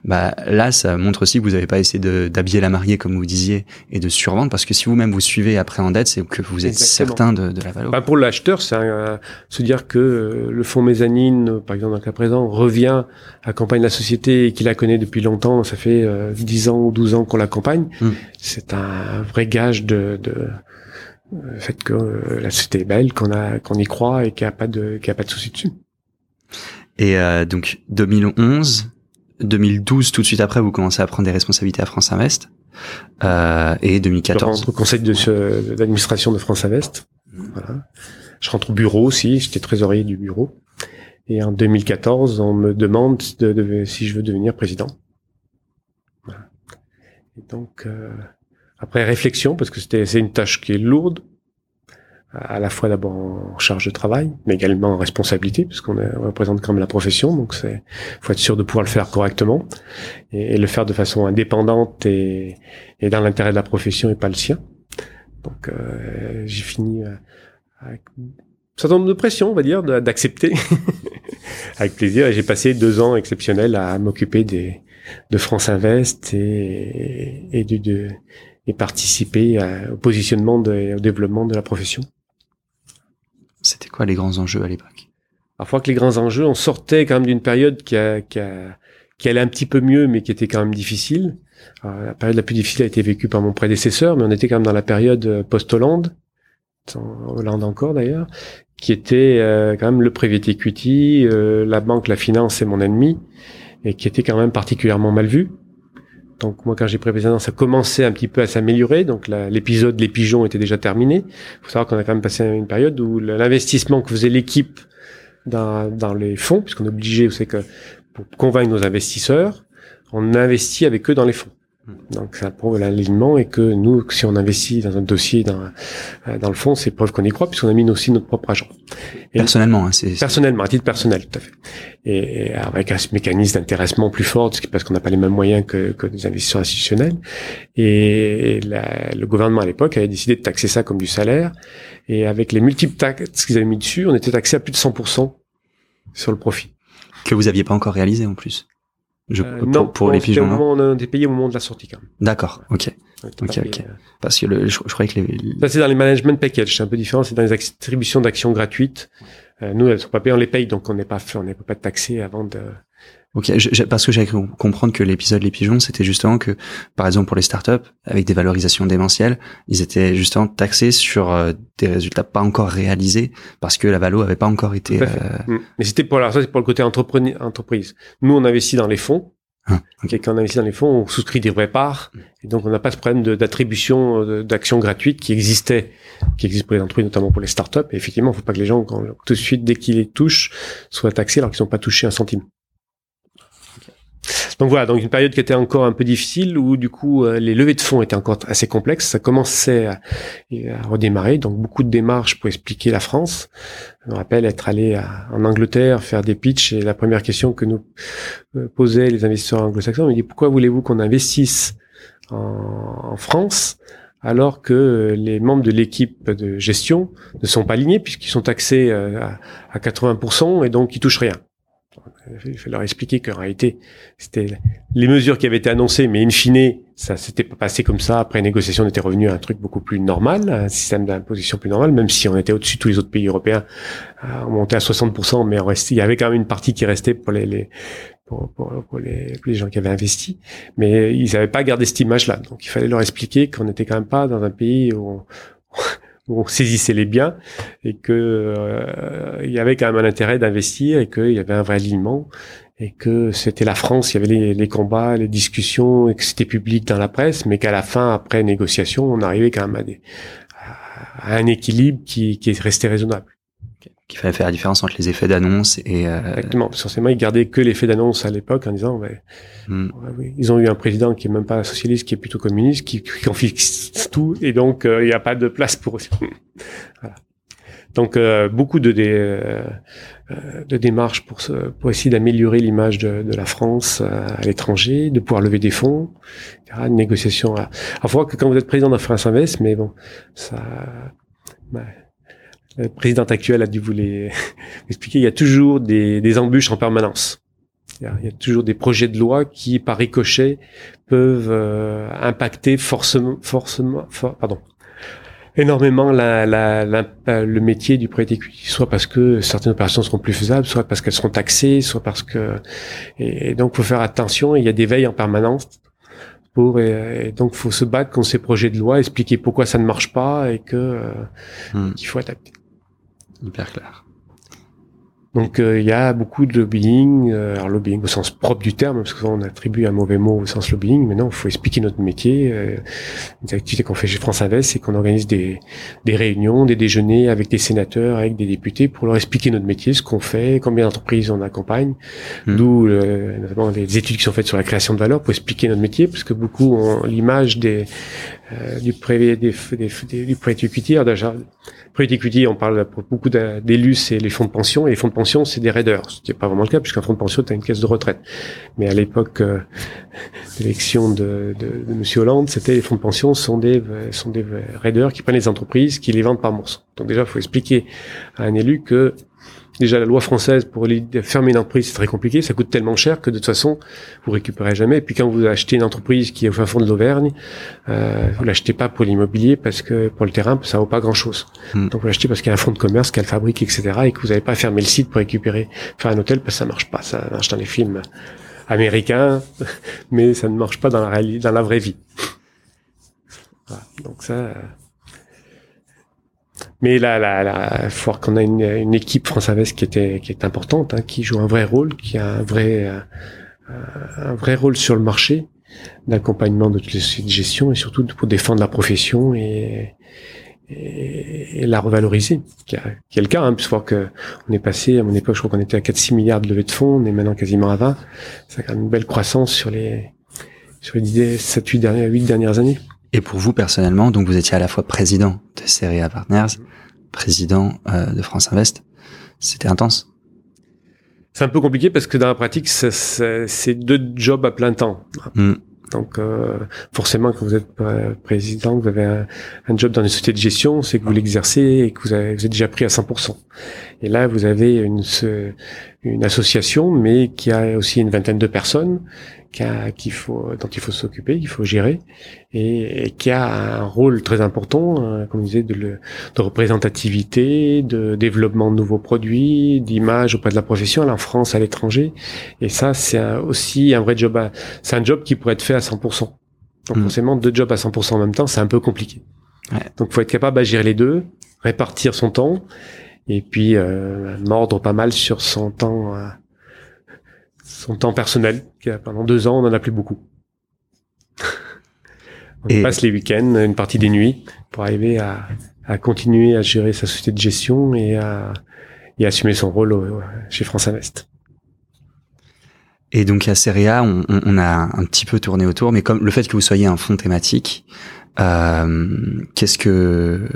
Bah là, ça montre aussi que vous n'avez pas essayé d'habiller la mariée comme vous disiez et de survendre parce que si vous-même vous suivez après en dette, c'est que vous êtes Exactement. certain de, de la valeur. Bah, pour l'acheteur, c'est un- se dire que euh, le fonds mezzanine, euh, par exemple dans le cas présent, revient, accompagne la société et qu'il la connaît depuis longtemps, ça fait euh, 10 ans ou 12 ans qu'on l'accompagne, Mm. c'est un vrai gage de, de euh, fait que euh, la société est belle, qu'on a qu'on y croit et qu'il n'y a pas de qu'il y a pas de souci dessus. Et euh, donc 2011, 2012, tout de suite après, vous commencez à prendre des responsabilités à France Invest. Euh, et 2014. Je rentre au conseil d'administration de, France Invest. Voilà. Je rentre au bureau aussi, j'étais trésorier du bureau. Et en 2014, on me demande de, si je veux devenir président. Voilà. Et donc, après réflexion, parce que c'était c'est une tâche qui est lourde, à la fois d'abord en charge de travail, mais également en responsabilité, puisqu'on représente quand même la profession, donc c'est faut être sûr de pouvoir le faire correctement et, le faire de façon indépendante et, et dans l'intérêt de la profession et pas le sien. Donc euh, j'ai fini euh, avec un certain nombre de pression, on va dire, d'accepter [laughs] avec plaisir. Et j'ai passé deux ans exceptionnels à m'occuper des de France Invest et, et, de, et participer au positionnement et au développement de la profession. C'était quoi les grands enjeux à l'époque? Parfois que les grands enjeux, on sortait quand même d'une période qui, a, qui, a, qui allait un petit peu mieux, mais qui était quand même difficile. la période la plus difficile a été vécue par mon prédécesseur, mais on était quand même dans la période euh, post-Hollande, Hollande encore d'ailleurs, qui était euh, quand même le private equity, euh, la banque, la finance est mon ennemi, et qui était quand même particulièrement mal vu. Donc moi, quand j'ai pris président, ça commençait un petit peu à s'améliorer. Donc l'épisode Les Pigeons était déjà terminé. Il faut savoir qu'on a quand même passé une période où l'investissement que faisait l'équipe dans, dans les fonds, puisqu'on est obligé, vous savez que pour convaincre nos investisseurs, on investit avec eux dans les fonds. Donc ça prouve l'alignement et que nous, si on investit dans un dossier dans, euh, dans le fond, c'est preuve qu'on y croit puisqu'on a mis aussi notre propre agent. personnellement, hein, c'est personnellement, à titre personnel, tout à fait. Et, avec un mécanisme d'intéressement plus fort parce qu'on n'a pas les mêmes moyens que, que des investisseurs institutionnels. Et le gouvernement à l'époque avait décidé de taxer ça comme du salaire. Et avec les multiples taxes qu'ils avaient mis dessus, on était taxé à plus de 100% sur le profit. Que vous aviez pas encore réalisé en plus. Je, euh, non, pour, les pigeons. Moment, on est payé au moment de la sortie quand même. D'accord, ok. Ok, ok. Parce que le, je, croyais que les... Ça c'est dans les management packages, c'est un peu différent, c'est dans les attributions d'actions gratuites. Euh, nous, elles sont pas payées, on les paye, donc on n'est pas, on n'est pas taxé avant de, Ok, je, parce que j'avais comprendre que l'épisode Les Pigeons, c'était justement que, par exemple, pour les startups, avec des valorisations démentielles, ils étaient justement taxés sur euh, des résultats pas encore réalisés parce que la valo avait pas encore été. Euh... Mm. Mais c'était pour ça, c'est pour le côté entreprise. Nous, on investit dans les fonds. Ah, Et quand on investit dans les fonds, on souscrit des vraies parts. Et donc, on n'a pas ce problème d'attribution euh, d'actions gratuites qui existait, qui existe pour les entreprises, notamment pour les startups. Et effectivement, il ne faut pas que les gens, quand, tout de suite, dès qu'ils les touchent, soient taxés alors qu'ils n'ont pas touché un centime. Donc voilà, donc une période qui était encore un peu difficile où du coup euh, les levées de fonds étaient encore assez complexes. Ça commençait à, redémarrer, donc beaucoup de démarches pour expliquer la France. Je me rappelle être allé en Angleterre faire des pitchs et la première question que nous euh, posaient les investisseurs anglo-saxons, me dit pourquoi voulez-vous qu'on investisse en, France alors que les membres de l'équipe de gestion ne sont pas alignés puisqu'ils sont taxés euh, à 80% et donc ils touchent rien. Il faut leur expliquer qu'en réalité, c'était les mesures qui avaient été annoncées, mais in fine, ça s'était pas passé comme ça. Après négociation, on était revenu à un truc beaucoup plus normal, un système d'imposition plus normal, même si on était au-dessus de tous les autres pays européens. Euh, on montait à 60%, mais il y avait quand même une partie qui restait pour les, pour, pour, les, les, gens qui avaient investi. Mais ils n'avaient pas gardé cette image-là. Donc il fallait leur expliquer qu'on n'était quand même pas dans un pays où on, on saisissait les biens et que euh, il y avait quand même un intérêt d'investir et qu'il y avait un vrai alignement et que c'était la France, il y avait les, combats, les discussions et que c'était public dans la presse, mais qu'à la fin, après négociation, on arrivait quand même à, un équilibre qui, qui est resté raisonnable qu'il fallait faire la différence entre les effets d'annonce et euh... exactement forcément ils gardaient que l'effet d'annonce à l'époque en disant ouais, hmm. ouais, ils ont eu un président qui est même pas socialiste qui est plutôt communiste qui, qui en fixe tout et donc euh, il n'y a pas de place pour [laughs] voilà. donc euh, beaucoup de, de, euh, de démarches pour pour essayer d'améliorer l'image de, de, la France à l'étranger de pouvoir lever des fonds une négociation à, à voir que quand vous êtes président d'un France Invest mais bon ça bah, la présidente actuelle a dû vous [laughs] expliquer, il y a toujours des, des embûches en permanence. Il y, a, toujours des projets de loi qui, par ricochet, peuvent euh, impacter forcément, forcément, pardon, énormément la, la, le métier du prêt equity, soit parce que certaines opérations seront plus faisables, soit parce qu'elles seront taxées, soit parce que et, donc faut faire attention. Il y a des veilles en permanence pour et, donc faut se battre contre ces projets de loi, expliquer pourquoi ça ne marche pas et que euh, hmm. qu'il faut adapter hyper clair. Donc euh, il y a beaucoup de lobbying, euh, alors lobbying au sens propre du terme, parce qu'on attribue un mauvais mot au sens lobbying, mais non, il faut expliquer notre métier. Euh, une activité qu'on fait chez France Invest, c'est qu'on organise des, des réunions, des déjeuners avec des sénateurs, avec des députés, pour leur expliquer notre métier, ce qu'on fait, combien d'entreprises on accompagne, Mm. d'où euh, notamment les études qui sont faites sur la création de valeur pour expliquer notre métier, parce que beaucoup ont l'image des euh, du private des, des, des- du private equity. Alors déjà, on parle beaucoup d'élus, c'est les fonds de pension, et les fonds de pension, c'est des raiders, ce n'est pas vraiment le cas, puisqu'un fonds de pension, tu as une caisse de retraite. Mais à l'époque euh, [laughs] d'élection de, de, de Monsieur Hollande, c'était les fonds de pension sont des euh, sont des raiders qui prennent les entreprises, qui les vendent par morceaux. Donc déjà, il faut expliquer à un élu que Déjà, la loi française pour les- fermer une entreprise, c'est très compliqué. Ça coûte tellement cher que de toute façon, vous récupérez jamais. Et puis quand vous achetez une entreprise qui est au fin fond de l'Auvergne, euh, vous l'achetez pas pour l'immobilier parce que pour le terrain, ça vaut pas grand chose. Mm. Donc vous l'achetez parce qu'il y a un fonds de commerce, qu'elle fabrique, etc. Et que vous n'avez pas fermé le site pour récupérer, faire un hôtel parce que ça marche pas. Ça marche dans les films américains, [laughs] mais ça ne marche pas dans la réalité, dans la vraie vie. Voilà. Donc ça. Mais là, là, là, faut voir qu'on a une, une équipe France Invest qui était, qui est importante, hein, qui joue un vrai rôle, qui a un vrai, euh, un vrai rôle sur le marché d'accompagnement de toutes les sociétés de gestion et surtout pour défendre la profession et, et, et la revaloriser, qui, a- est le cas, hein, puisque que on est passé, à mon époque, je crois qu'on était à 4-6 milliards de levée de fonds, on est maintenant quasiment à 20. Ça a quand même une belle croissance sur les, sur les 7, 8 dernières, 8 dernières années. Et pour vous personnellement, donc vous étiez à la fois président de Seria Partners, président euh, de France Invest. C'était intense. C'est un peu compliqué parce que dans la pratique, c'est deux jobs à plein temps. Mm. Donc euh, forcément, quand vous êtes euh, président, vous avez un, un job dans une société de gestion, c'est que vous l'exercez et que vous, avez, vous êtes déjà pris à 100%. Et là, vous avez une, une association, mais qui a aussi une vingtaine de personnes qui a- qu'il faut, dont il faut s'occuper, il faut gérer, et, et qui a un rôle très important, euh, comme je disais, de, le, de représentativité, de développement de nouveaux produits, d'image auprès de la profession, à en France, à l'étranger. Et ça, c'est un- aussi un vrai job. à- C'est un job qui pourrait être fait à 100%. Donc Mm. forcément, deux jobs à 100% en même temps, c'est un peu compliqué. Ouais. Donc il faut être capable à gérer les deux, répartir son temps, et puis euh, mordre pas mal sur son temps, euh, son temps personnel. Pendant deux ans, on en a plus beaucoup. [laughs] on Et- passe les week-ends, une partie des nuits, pour arriver à, à continuer à gérer sa société de gestion et à, et assumer son rôle au- chez France Invest. Et donc à Seria, on a un petit peu tourné autour, mais comme le fait que vous soyez un fonds thématique, euh, qu'est-ce que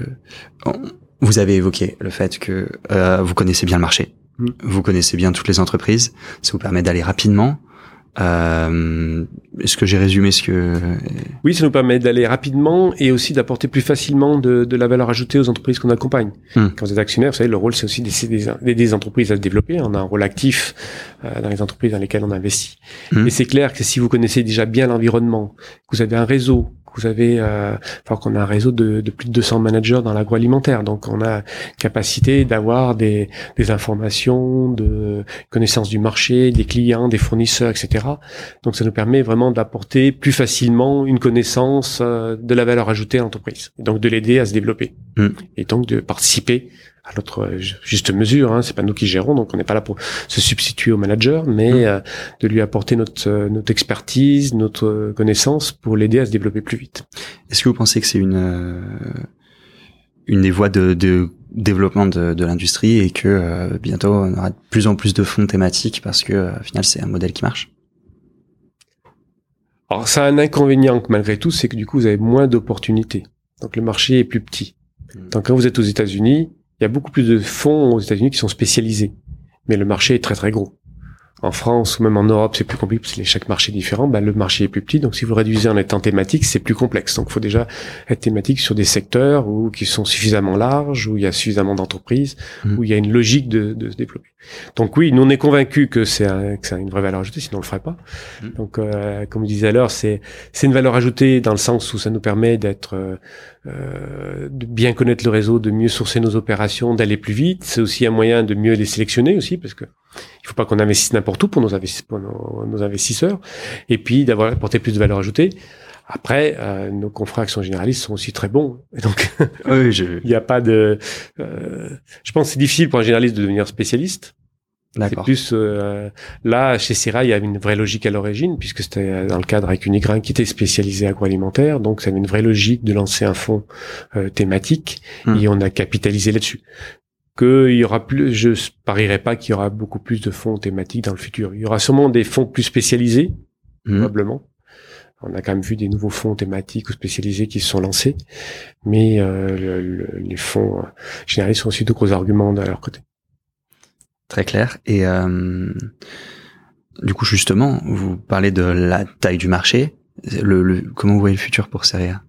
vous avez évoqué le fait que euh, vous connaissez bien le marché, Mm. vous connaissez bien toutes les entreprises, ça vous permet d'aller rapidement. Euh, Est-ce que j'ai résumé ce que Oui, ça nous permet d'aller rapidement et aussi d'apporter plus facilement de, de la valeur ajoutée aux entreprises qu'on accompagne. Hmm. Quand vous êtes actionnaire, vous savez, le rôle, c'est aussi d'aider des, entreprises à se développer. On a un rôle actif euh, dans les entreprises dans lesquelles on investit. Hmm. Et c'est clair que si vous connaissez déjà bien l'environnement, que vous avez un réseau, vous avez, euh, enfin, qu'on a un réseau de, de plus de 200 managers dans l'agroalimentaire, donc on a capacité d'avoir des, des informations, de connaissances du marché, des clients, des fournisseurs, etc. Donc ça nous permet vraiment d'apporter plus facilement une connaissance euh, de la valeur ajoutée à l'entreprise. Et donc de l'aider à se développer. Mm. Et donc de participer à notre ju- juste mesure. Hein. C'est pas nous qui gérons, donc on n'est pas là pour se substituer au manager, mais euh, de lui apporter notre euh, notre expertise, notre connaissance pour l'aider à se développer plus vite. Est-ce que vous pensez que c'est une euh, une des voies de, de développement de, de l'industrie et que euh, bientôt on aura de plus en plus de fonds thématiques parce que euh, au final c'est un modèle qui marche? Alors ça a un inconvénient malgré tout, c'est que du coup vous avez moins d'opportunités. Donc le marché est plus petit. Mm. Donc quand vous êtes aux États-Unis, il y a beaucoup plus de fonds aux États-Unis qui sont spécialisés, mais le marché est très très gros. En France ou même en Europe, c'est plus compliqué parce que chaque marché est différent. Ben, le marché est plus petit, donc si vous réduisez en étant thématique, c'est plus complexe. Donc, il faut déjà être thématique sur des secteurs où qui sont suffisamment larges, où il y a suffisamment d'entreprises, Mhm. où il y a une logique de, de se développer. Donc oui, nous on est convaincus que c'est un, que c'est une vraie valeur ajoutée, sinon on le ferait pas. Mhm. Donc, euh, comme je disais l'heure, c'est c'est une valeur ajoutée dans le sens où ça nous permet d'être euh, euh, de bien connaître le réseau, de mieux sourcer nos opérations, d'aller plus vite. C'est aussi un moyen de mieux les sélectionner aussi, parce que il faut pas qu'on investisse n'importe où pour nos, investis- pour nos, nos investisseurs, et puis d'avoir apporté plus de valeur ajoutée. Après, euh, nos confrères qui sont généralistes sont aussi très bons. Et donc, Oui, je [laughs] il n'y a pas de. euh, je pense que c'est difficile pour un généraliste de devenir spécialiste. C'est plus euh, là chez Sera, il y avait une vraie logique à l'origine puisque c'était dans le cadre avec Unigrain qui était spécialisé agroalimentaire, donc ça avait une vraie logique de lancer un fonds euh, thématique hmm. et on a capitalisé là-dessus. Que il y aura plus, je parierais pas qu'il y aura beaucoup plus de fonds thématiques dans le futur. Il y aura sûrement des fonds plus spécialisés, hmm. probablement. On a quand même vu des nouveaux fonds thématiques ou spécialisés qui se sont lancés, mais euh, les fonds euh, généralistes sont aussi de gros arguments de leur côté. Très clair. Et euh, du coup, justement, vous parlez de la taille du marché. Le, comment vous voyez le futur pour Seria?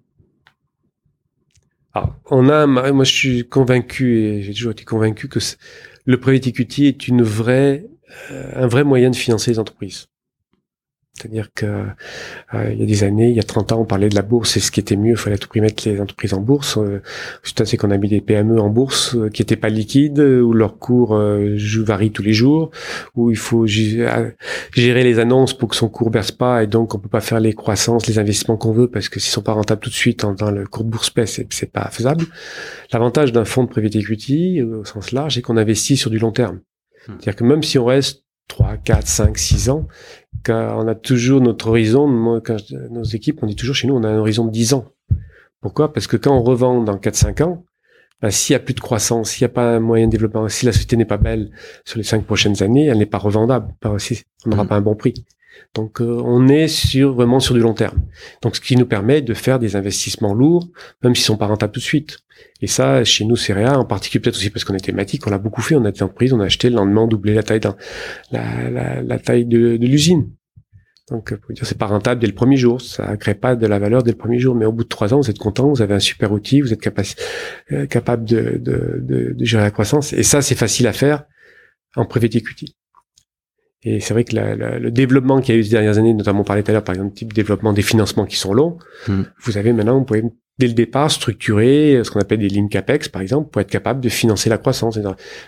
Alors, on a, moi, je suis convaincu et j'ai toujours été convaincu que le private equity est une vraie, un vrai moyen de financer les entreprises. C'est-à-dire que euh, il y a des années, il y a 30 ans, on parlait de la bourse et ce qui était mieux, il fallait à tout prix mettre les entreprises en bourse. Euh, c'est qu'on a mis des PME en bourse euh, qui n'étaient pas liquides, où leur cours euh, varie tous les jours, où il faut gérer les annonces pour que son cours berce pas et donc on peut pas faire les croissances, les investissements qu'on veut parce que s'ils sont pas rentables tout de suite dans, le cours de bourse c'est pas faisable. L'avantage d'un fonds de private equity au sens large, c'est qu'on investit sur du long terme. Hmm. C'est-à-dire que même si on reste 3, 4, 5, 6 ans, on a toujours notre horizon, moi, quand nos équipes, on dit toujours chez nous, on a un horizon de 10 ans. Pourquoi? Parce que quand on revend dans 4-5 ans, ben, s'il n'y a plus de croissance, s'il n'y a pas un moyen de développement, si la société n'est pas belle sur les 5 prochaines années, elle n'est pas revendable. on n'aura mmh. pas un bon prix. Donc euh, on est sur vraiment sur du long terme. Donc ce qui nous permet de faire des investissements lourds, même s'ils sont pas rentables tout de suite. Et ça, chez nous, c'est rien, en particulier peut-être aussi parce qu'on est thématique, on l'a beaucoup fait, on a des entreprises, on a acheté le lendemain, doublé la taille, de, l'usine. Donc, pour dire, c'est pas rentable dès le premier jour, ça crée pas de la valeur dès le premier jour, mais au bout de trois ans, vous êtes content, vous avez un super outil, vous êtes euh, capable de, de, gérer la croissance. Et ça, c'est facile à faire en private equity. Et c'est vrai que le développement qu'il y a eu ces dernières années, notamment on parlait tout à l'heure, par exemple, type développement des financements qui sont longs, hmm. vous avez maintenant, vous pouvez dès le départ structurer ce qu'on appelle des lignes capex, par exemple, pour être capable de financer la croissance.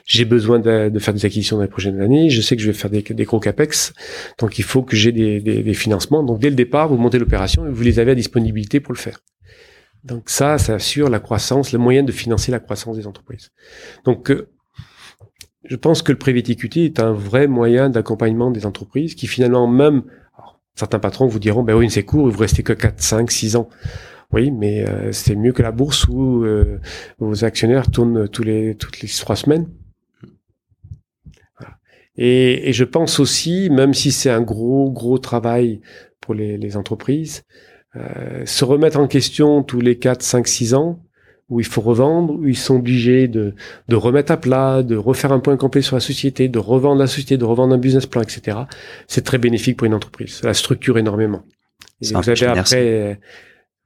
J'ai besoin de, faire des acquisitions dans les prochaines années, je sais que je vais faire des, gros capex, donc il faut que j'ai des, des, financements. Donc dès le départ, vous montez l'opération et vous les avez à disponibilité pour le faire. Donc ça, ça assure la croissance, le moyen de financer la croissance des entreprises. Donc euh, je pense que le private equity est un vrai moyen d'accompagnement des entreprises qui finalement même, certains patrons vous diront, ben oui, c'est court, vous restez que 4, 5, 6 ans. Oui, mais euh, c'est mieux que la bourse où euh, vos actionnaires tournent tous les, toutes les trois semaines. Et, et, je pense aussi, même si c'est un gros, gros travail pour les, les entreprises, euh, se remettre en question tous les 4, 5, 6 ans, où il faut revendre, où ils sont obligés de, de remettre à plat, de refaire un point complet sur la société, de revendre la société, de revendre un business plan, etc. C'est très bénéfique pour une entreprise. Ça la structure énormément. Et vous avez après,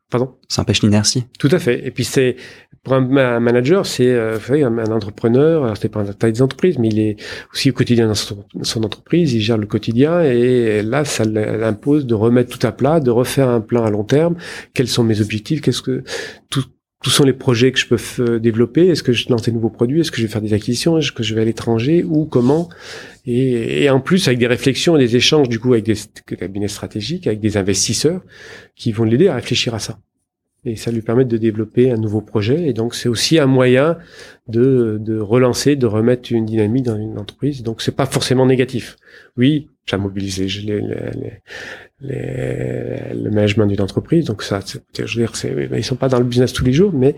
pardon? Ça empêche l'inertie. Tout à fait. Et puis c'est pour un, manager, c'est euh, vous savez, un, entrepreneur. Alors c'est pas un taille des entreprises, mais il est aussi au quotidien dans son, son, entreprise. Il gère le quotidien et là, ça l'impose de remettre tout à plat, de refaire un plan à long terme. Quels sont mes objectifs? Qu'est-ce que tout tous sont les projets que je peux euh, développer. Est-ce que je lance des nouveaux produits? Est-ce que je vais faire des acquisitions? Est-ce que je vais à l'étranger? Ou comment? Et, et, en plus, avec des réflexions et des échanges, du coup, avec des cabinets stratégiques, avec des investisseurs qui vont l'aider à réfléchir à ça. Et ça lui permet de développer un nouveau projet. Et donc, c'est aussi un moyen de, de relancer, de remettre une dynamique dans une entreprise. Donc, c'est pas forcément négatif. Oui, j'ai mobilisé les, les, les, le management d'une entreprise. Donc ça, je veux dire, c'est, ils sont pas dans le business tous les jours, mais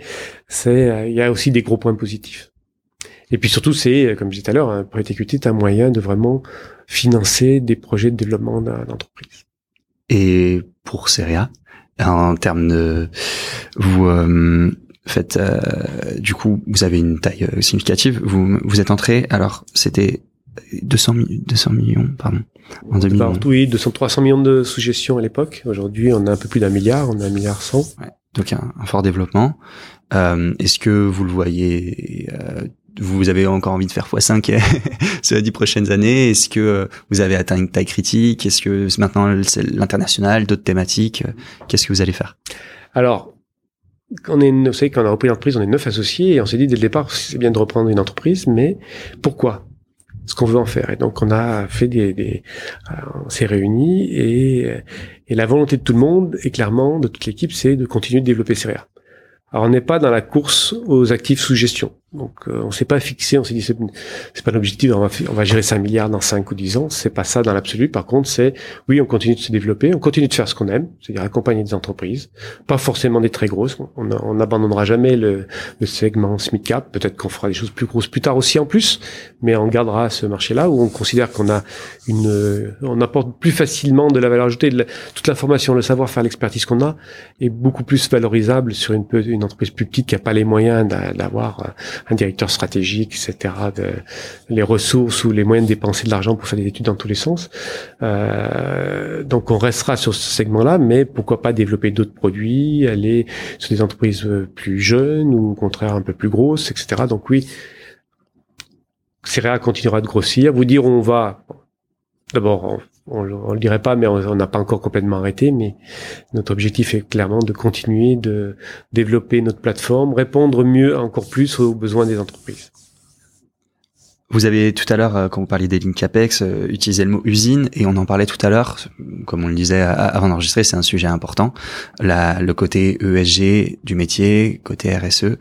c'est, il y a aussi des gros points positifs. Et puis surtout, c'est, comme je disais tout à l'heure, un private equity est un moyen de vraiment financer des projets de développement d'entreprise. Et pour Seria, en termes de, vous euh, faites, euh, du coup, vous avez une taille euh, significative. Vous, vous êtes entré. Alors, c'était 200, 200 millions, pardon, en 2000. oui, 200, 300 millions de suggestions à l'époque. Aujourd'hui, on a un peu plus d'un milliard, on a un milliard cent. Ouais, donc un, un, fort développement. Euh, Est-ce que vous le voyez euh, vous avez encore envie de faire x5 [laughs] sur les dix prochaines années? Est-ce que euh, vous avez atteint une taille critique? Est-ce que maintenant c'est l'international, d'autres thématiques Qu'est-ce que vous allez faire? Alors, on est, vous savez, quand on a repris l'entreprise, on est neuf associés et on s'est dit dès le départ, c'est bien de reprendre une entreprise, mais pourquoi? Ce qu'on veut en faire. Et donc on a fait des, des euh, on s'est réunis et, et la volonté de tout le monde et clairement de toute l'équipe, c'est de continuer de développer Seria. Alors on n'est pas dans la course aux actifs sous gestion. Donc euh, on s'est pas fixé, on s'est dit c'est, pas l'objectif, on va, gérer 5 milliards dans 5 ou 10 ans, c'est pas ça dans l'absolu. Par contre, c'est oui, on continue de se développer, on continue de faire ce qu'on aime, c'est-à-dire accompagner des entreprises, pas forcément des très grosses. On n'abandonnera jamais le, segment SMIC cap, peut-être qu'on fera des choses plus grosses plus tard aussi en plus, mais on gardera ce marché-là où on considère qu'on a une on apporte plus facilement de la valeur ajoutée, de toute l'information, le savoir-faire, l'expertise qu'on a est beaucoup plus valorisable sur une, une entreprise plus petite qui a pas les moyens d'avoir un directeur stratégique, etc., de, les ressources ou les moyens de dépenser de l'argent pour faire des études dans tous les sens. Euh, donc on restera sur ce segment-là, mais pourquoi pas développer d'autres produits, aller sur des entreprises euh, plus jeunes ou au contraire un peu plus grosses, etc. Donc oui, Céréa continuera de grossir. Vous dire on va, d'abord on, on, le dirait pas, mais on n'a pas encore complètement arrêté. Mais notre objectif est clairement de continuer de développer notre plateforme, répondre mieux, encore plus aux besoins des entreprises. Vous avez tout à l'heure, euh, quand vous parliez des lignes CAPEX, euh, utilisé le mot usine, et on en parlait tout à l'heure, comme on le disait avant d'enregistrer, c'est un sujet important. Le côté ESG du métier, côté RSE,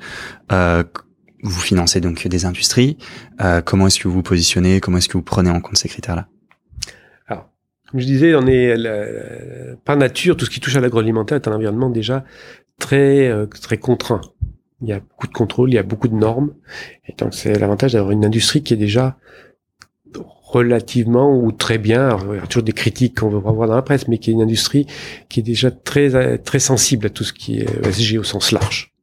euh, vous financez donc des industries. Comment est-ce que vous vous positionnez Comment est-ce que vous prenez en compte ces critères-là? Je disais, on est par nature, tout ce qui touche à l'agroalimentaire est un environnement déjà très euh, très contraint. Il y a beaucoup de contrôles, il y a beaucoup de normes, et donc c'est l'avantage d'avoir une industrie qui est déjà relativement ou très bien, il y a toujours des critiques qu'on veut voir dans la presse, mais qui est une industrie qui est déjà très très sensible à tout ce qui est ESG au sens large.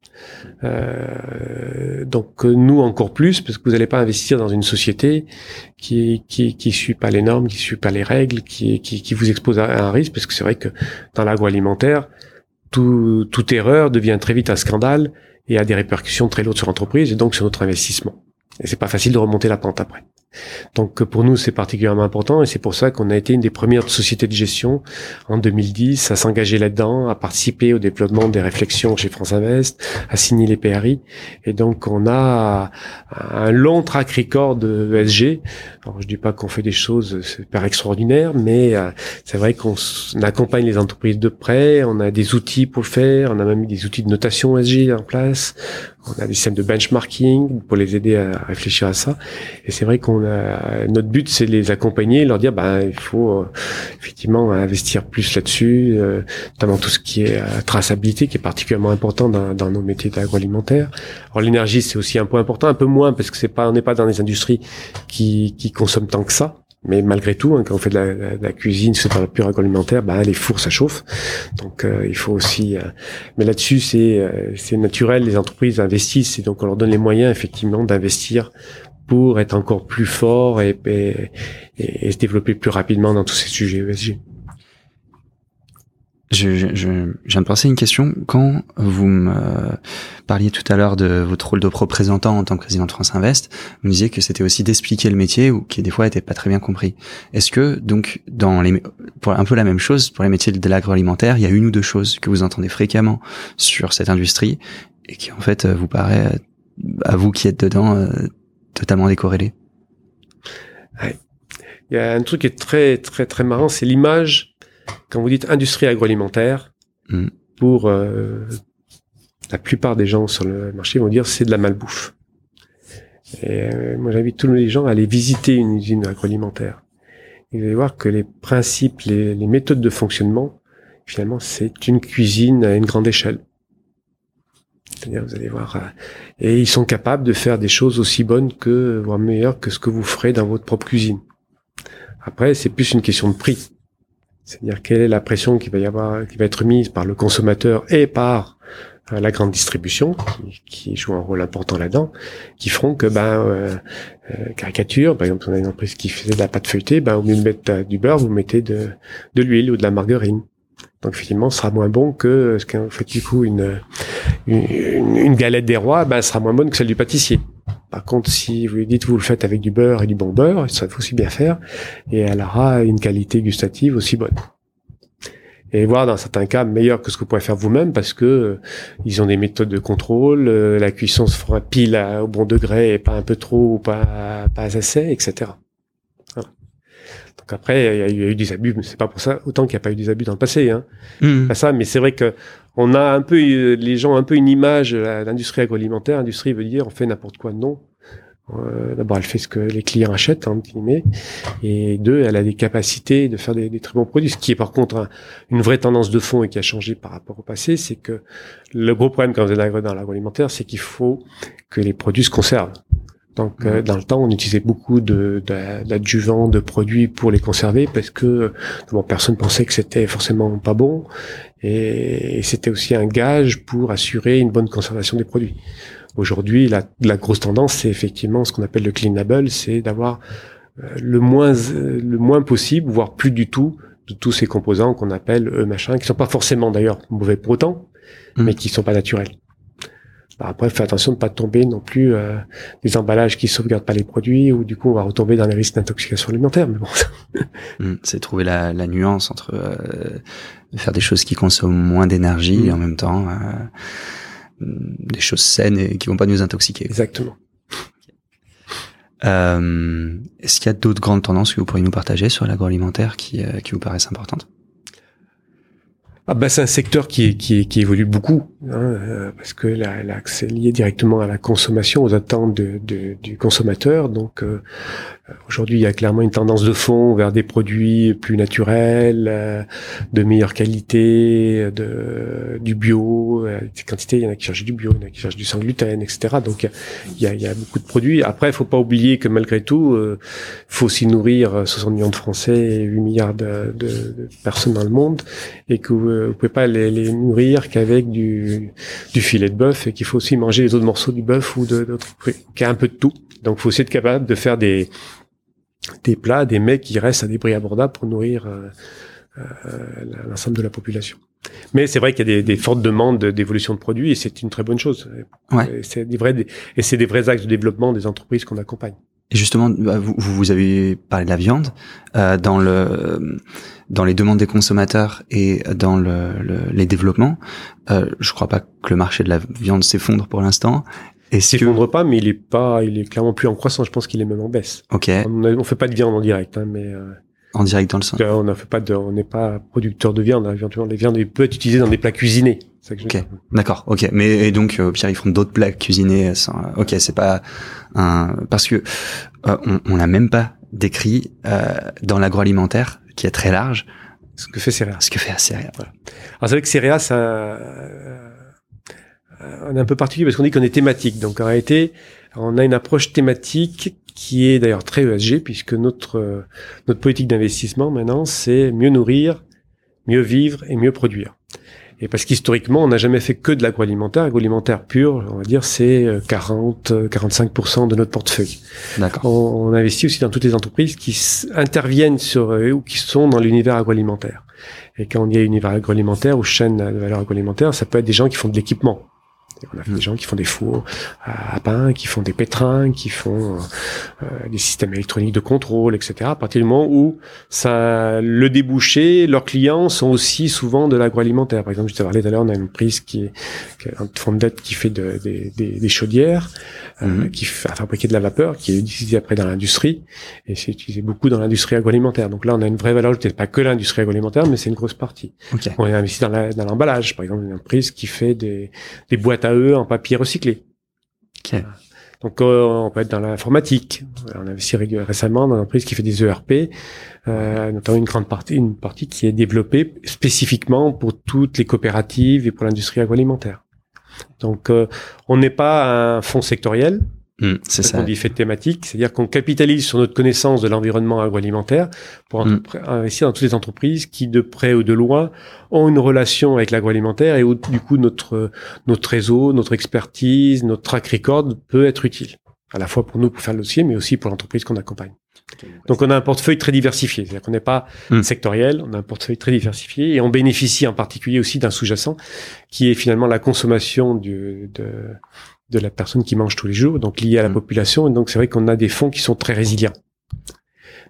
Euh, donc nous encore plus, parce que vous n'allez pas investir dans une société qui qui qui suit pas les normes, qui suit pas les règles, qui qui, vous expose à un risque, parce que c'est vrai que dans l'agroalimentaire, tout, toute erreur devient très vite un scandale et a des répercussions très lourdes sur l'entreprise et donc sur notre investissement. Et c'est pas facile de remonter la pente après. Donc pour nous, c'est particulièrement important et c'est pour ça qu'on a été une des premières sociétés de gestion en 2010 à s'engager là-dedans, à participer au développement des réflexions chez France Invest, à signer les PRI. Et donc on a un long track record de ESG. Alors je dis pas qu'on fait des choses super extraordinaires, mais euh, c'est vrai qu'on accompagne les entreprises de près, on a des outils pour le faire, on a même mis des outils de notation ESG en place, on a des systèmes de benchmarking pour les aider à réfléchir à ça. Et c'est vrai qu'on a notre but, c'est de les accompagner, leur dire, ben il faut euh, effectivement investir plus là-dessus, euh, notamment tout ce qui est euh, traçabilité, qui est particulièrement important dans, dans nos métiers d'agroalimentaire. Alors l'énergie, c'est aussi un point important, un peu moins parce que c'est pas, on n'est pas dans des industries qui, qui consomment tant que ça. Mais malgré tout, hein, quand on fait de la, la cuisine, c'est pas la pure agroalimentaire, bah, les fours ça chauffe. Donc euh, il faut aussi. Euh, mais là-dessus, c'est euh, naturel. Les entreprises investissent et donc on leur donne les moyens effectivement d'investir pour être encore plus fort et, et, et, se développer plus rapidement dans tous ces sujets ESG. Je, je, je, viens de penser une question. Quand vous me parliez tout à l'heure de votre rôle de représentant en tant que président de France Invest, vous me disiez que c'était aussi d'expliquer le métier ou qui des fois était pas très bien compris. Est-ce que donc dans les pour un peu la même chose pour les métiers de l'agroalimentaire, il y a une ou deux choses que vous entendez fréquemment sur cette industrie et qui en fait vous paraît à vous qui êtes dedans euh, totalement décorrélé. Ouais. Il y a un truc qui est très très très marrant, c'est l'image quand vous dites industrie agroalimentaire, mm. pour euh, la plupart des gens sur le marché vont dire c'est de la malbouffe. Et euh, moi j'invite tous les gens à aller visiter une usine agroalimentaire. Et vous allez voir que les principes, les, les méthodes de fonctionnement, finalement c'est une cuisine à une grande échelle. C'est-à-dire, vous allez voir, euh, et ils sont capables de faire des choses aussi bonnes que, voire meilleures que ce que vous ferez dans votre propre cuisine. Après, c'est plus une question de prix. C'est-à-dire quelle est la pression qui va y avoir, qui va être mise par le consommateur et par euh, la grande distribution qui, joue un rôle important là-dedans, qui feront que ben euh, euh, caricature, par exemple, on a une entreprise qui faisait de la pâte feuilletée, ben au lieu de mettre du beurre, vous mettez de, de l'huile ou de la margarine. Donc effectivement, ce sera moins bon que ce qu'on fait du coup une, une, une galette des rois, ben, sera moins bonne que celle du pâtissier. Par contre, si vous lui dites vous le faites avec du beurre et du bon beurre, ça faut aussi bien faire, et elle aura une qualité gustative aussi bonne. Et voire dans certains cas meilleur que ce que vous pourrez faire vous-même parce que euh, ils ont des méthodes de contrôle, euh, la cuisson se fera pile au bon degré et pas un peu trop ou pas pas assez, etc. Donc après, il y, a eu des abus, mais c'est pas pour ça autant qu'il n'y a pas eu des abus dans le passé. Hein. Mmh. Pas ça, mais c'est vrai que on a un peu les gens ont un peu une image de l'industrie agroalimentaire. Industrie veut dire on fait n'importe quoi. Non. Euh, D'abord, elle fait ce que les clients achètent, hein, et deux, elle a des capacités de faire des, des très bons produits. Ce qui est par contre une vraie tendance de fond et qui a changé par rapport au passé, c'est que le gros problème quand vous êtes dans l'agroalimentaire, c'est qu'il faut que les produits se conservent. Donc, euh, dans le temps, on utilisait beaucoup de, d'adjuvants, de, produits pour les conserver parce que bon, personne pensait que c'était forcément pas bon et, c'était aussi un gage pour assurer une bonne conservation des produits. Aujourd'hui, la, la grosse tendance, c'est effectivement ce qu'on appelle le cleanable, c'est d'avoir euh, le moins le moins possible, voire plus du tout, de tous ces composants qu'on appelle eux machin, qui sont pas forcément d'ailleurs mauvais pour autant, mmh. mais qui sont pas naturels. Bah, après, fais attention de ne pas tomber non plus euh, des emballages qui sauvegardent pas les produits ou du coup on va retomber dans les risques d'intoxication alimentaire. Mais bon, [laughs] mmh, c'est trouver la, la, nuance entre euh, faire des choses qui consomment moins d'énergie mmh. et en même temps euh, des choses saines et qui vont pas nous intoxiquer. Exactement. Euh, Est-ce qu'il y a d'autres grandes tendances que vous pourriez nous partager sur l'agroalimentaire qui, euh, qui vous paraissent importantes? Ah bah c'est un secteur qui, évolue beaucoup, hein, euh, parce que là, c'est lié directement à la consommation, aux attentes du consommateur. Donc euh, aujourd'hui, il y a clairement une tendance de fond vers des produits plus naturels, euh, de meilleure qualité, de, du bio. des quantités, il y en a qui cherchent du bio, il y en a qui cherchent du sans gluten, etc. Donc il y a, il y a beaucoup de produits. Après, il faut pas oublier que malgré tout, il faut aussi nourrir 60 millions de Français et 8 milliards de, de, de personnes dans le monde, et que euh, vous pouvez pas les, les nourrir qu'avec du, du filet de bœuf et qu'il faut aussi manger les autres morceaux du bœuf ou d'autres qu'il y a un peu de tout. Donc, il faut aussi être capable de faire des des plats, des mets qui restent à des prix abordables pour nourrir euh, euh, l'ensemble de la population. Mais c'est vrai qu'il y a des, des, fortes demandes d'évolution de produits et c'est une très bonne chose. Ouais. C'est des vrais et c'est des vrais axes de développement des entreprises qu'on accompagne. Et justement, bah, vous, vous avez parlé de la viande euh, dans le dans les demandes des consommateurs et dans le, le, les développements. Euh, je crois pas que le marché de la viande s'effondre pour l'instant. Et s'effondre que... pas, mais il est pas, il est clairement plus en croissance. Je pense qu'il est même en baisse. Ok. On, on fait pas de viande en direct, hein, mais euh, en direct dans le sens. On ne fait pas de, on n'est pas producteur de viande. Hein, les viandes peuvent être utilisées dans des plats cuisinés. ok, d'accord, ok. Mais et donc euh, Pierre, ils font d'autres plats cuisinés. Sans, ok, c'est pas un parce que euh, on, on n'a même pas décrit euh, dans l'agroalimentaire qui est très large ce que fait Céréa. Ce que fait Céréa. Voilà. Alors c'est vrai que Céréa, ça, euh, on est un peu particulier parce qu'on dit qu'on est thématique. Donc en réalité, on a une approche thématique qui est d'ailleurs très ESG puisque notre notre politique d'investissement maintenant c'est mieux nourrir, mieux vivre et mieux produire. Et parce qu'historiquement, on n'a jamais fait que de l'agroalimentaire. Agroalimentaire pur, on va dire, c'est 40, euh, 45% de notre portefeuille. On, on, investit aussi dans toutes les entreprises qui interviennent sur euh, ou qui sont dans l'univers agroalimentaire. Et quand on dit univers agroalimentaire ou chaîne de valeur agroalimentaire, ça peut être des gens qui font de l'équipement. On a des gens qui font des fours à pain, qui font des pétrins, qui font euh, des systèmes électroniques de contrôle, etc. À partir du moment où ça, le débouché, leurs clients sont aussi souvent de l'agroalimentaire. Par exemple, je te parlais tout à l'heure, on a une prise qui est, qui est un fond de qui fait de, des, des, des, chaudières, euh, mm -hmm. qui fait fabriquer de la vapeur, qui est utilisée après dans l'industrie, et c'est utilisé beaucoup dans l'industrie agroalimentaire. Donc là, on a une vraie valeur peut-être pas que l'industrie agroalimentaire, mais c'est une grosse partie. Okay. On a investi dans l'emballage, par exemple, une prise qui fait des, des boîtes à eux en papier recyclé. Okay. Donc euh, on peut être dans l'informatique. On a investi récemment dans une entreprise qui fait des ERP, euh, notamment une grande partie, une partie qui est développée spécifiquement pour toutes les coopératives et pour l'industrie agroalimentaire. Donc euh, on n'est pas un fonds sectoriel, Mmh, c'est ça. On dit fait thématique, c'est-à-dire qu'on capitalise sur notre connaissance de l'environnement agroalimentaire pour mmh. investir dans toutes les entreprises qui, de près ou de loin, ont une relation avec l'agroalimentaire et où, du coup, notre, notre réseau, notre expertise, notre track record peut être utile. À la fois pour nous, pour faire le dossier, mais aussi pour l'entreprise qu'on accompagne. Donc, on a un portefeuille très diversifié. C'est-à-dire qu'on n'est pas mmh. sectoriel, on a un portefeuille très diversifié et on bénéficie en particulier aussi d'un sous-jacent qui est finalement la consommation du, de, de la personne qui mange tous les jours, donc lié à la mmh. population. Et donc c'est vrai qu'on a des fonds qui sont très résilients.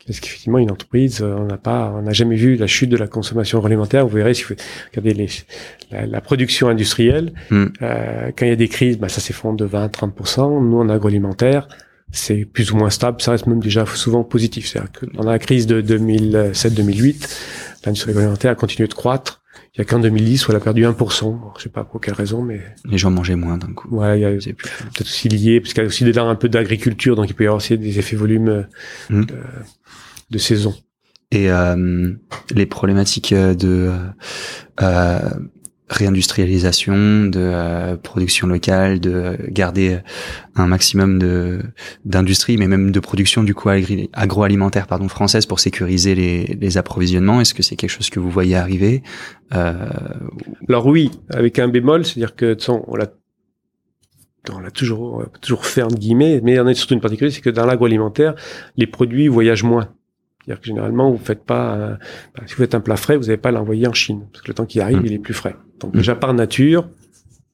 Parce qu'effectivement, une entreprise, on n'a pas, on n'a jamais vu la chute de la consommation alimentaire. Vous verrez si vous regardez les, la, la, production industrielle, mmh. euh, quand il y a des crises, bah, ça s'effondre de 20-30%. Nous, en agroalimentaire, c'est plus ou moins stable, ça reste même déjà souvent positif. C'est-à-dire que dans la crise de 2007-2008, l'industrie agroalimentaire a continué de croître. Il y a qu'en 2010 où elle a perdu 1%. Je sais pas pour quelle raison, mais... Les gens mangeaient moins d'un coup. Ouais, il y a peut-être aussi lié, parce qu'il y a aussi dedans un peu d'agriculture, donc il peut y avoir aussi des effets volumes mmh. de, de saison. Et euh, les problématiques de euh, réindustrialisation, de euh, production locale, de garder un maximum de d'industrie, mais même de production du coup agroalimentaire pardon française pour sécuriser les, les approvisionnements. Est-ce que c'est quelque chose que vous voyez arriver euh... Alors oui, avec un bémol, c'est-à-dire que on l'a on l'a toujours toujours fait entre guillemets, mais il en a surtout une particularité, c'est que dans l'agroalimentaire, les produits voyagent moins. C'est-à-dire que généralement, vous faites pas, bah, si vous faites un plat frais, vous n'allez pas l'envoyer en Chine, parce que le temps qu'il arrive, mm. il est plus frais. Donc déjà par nature,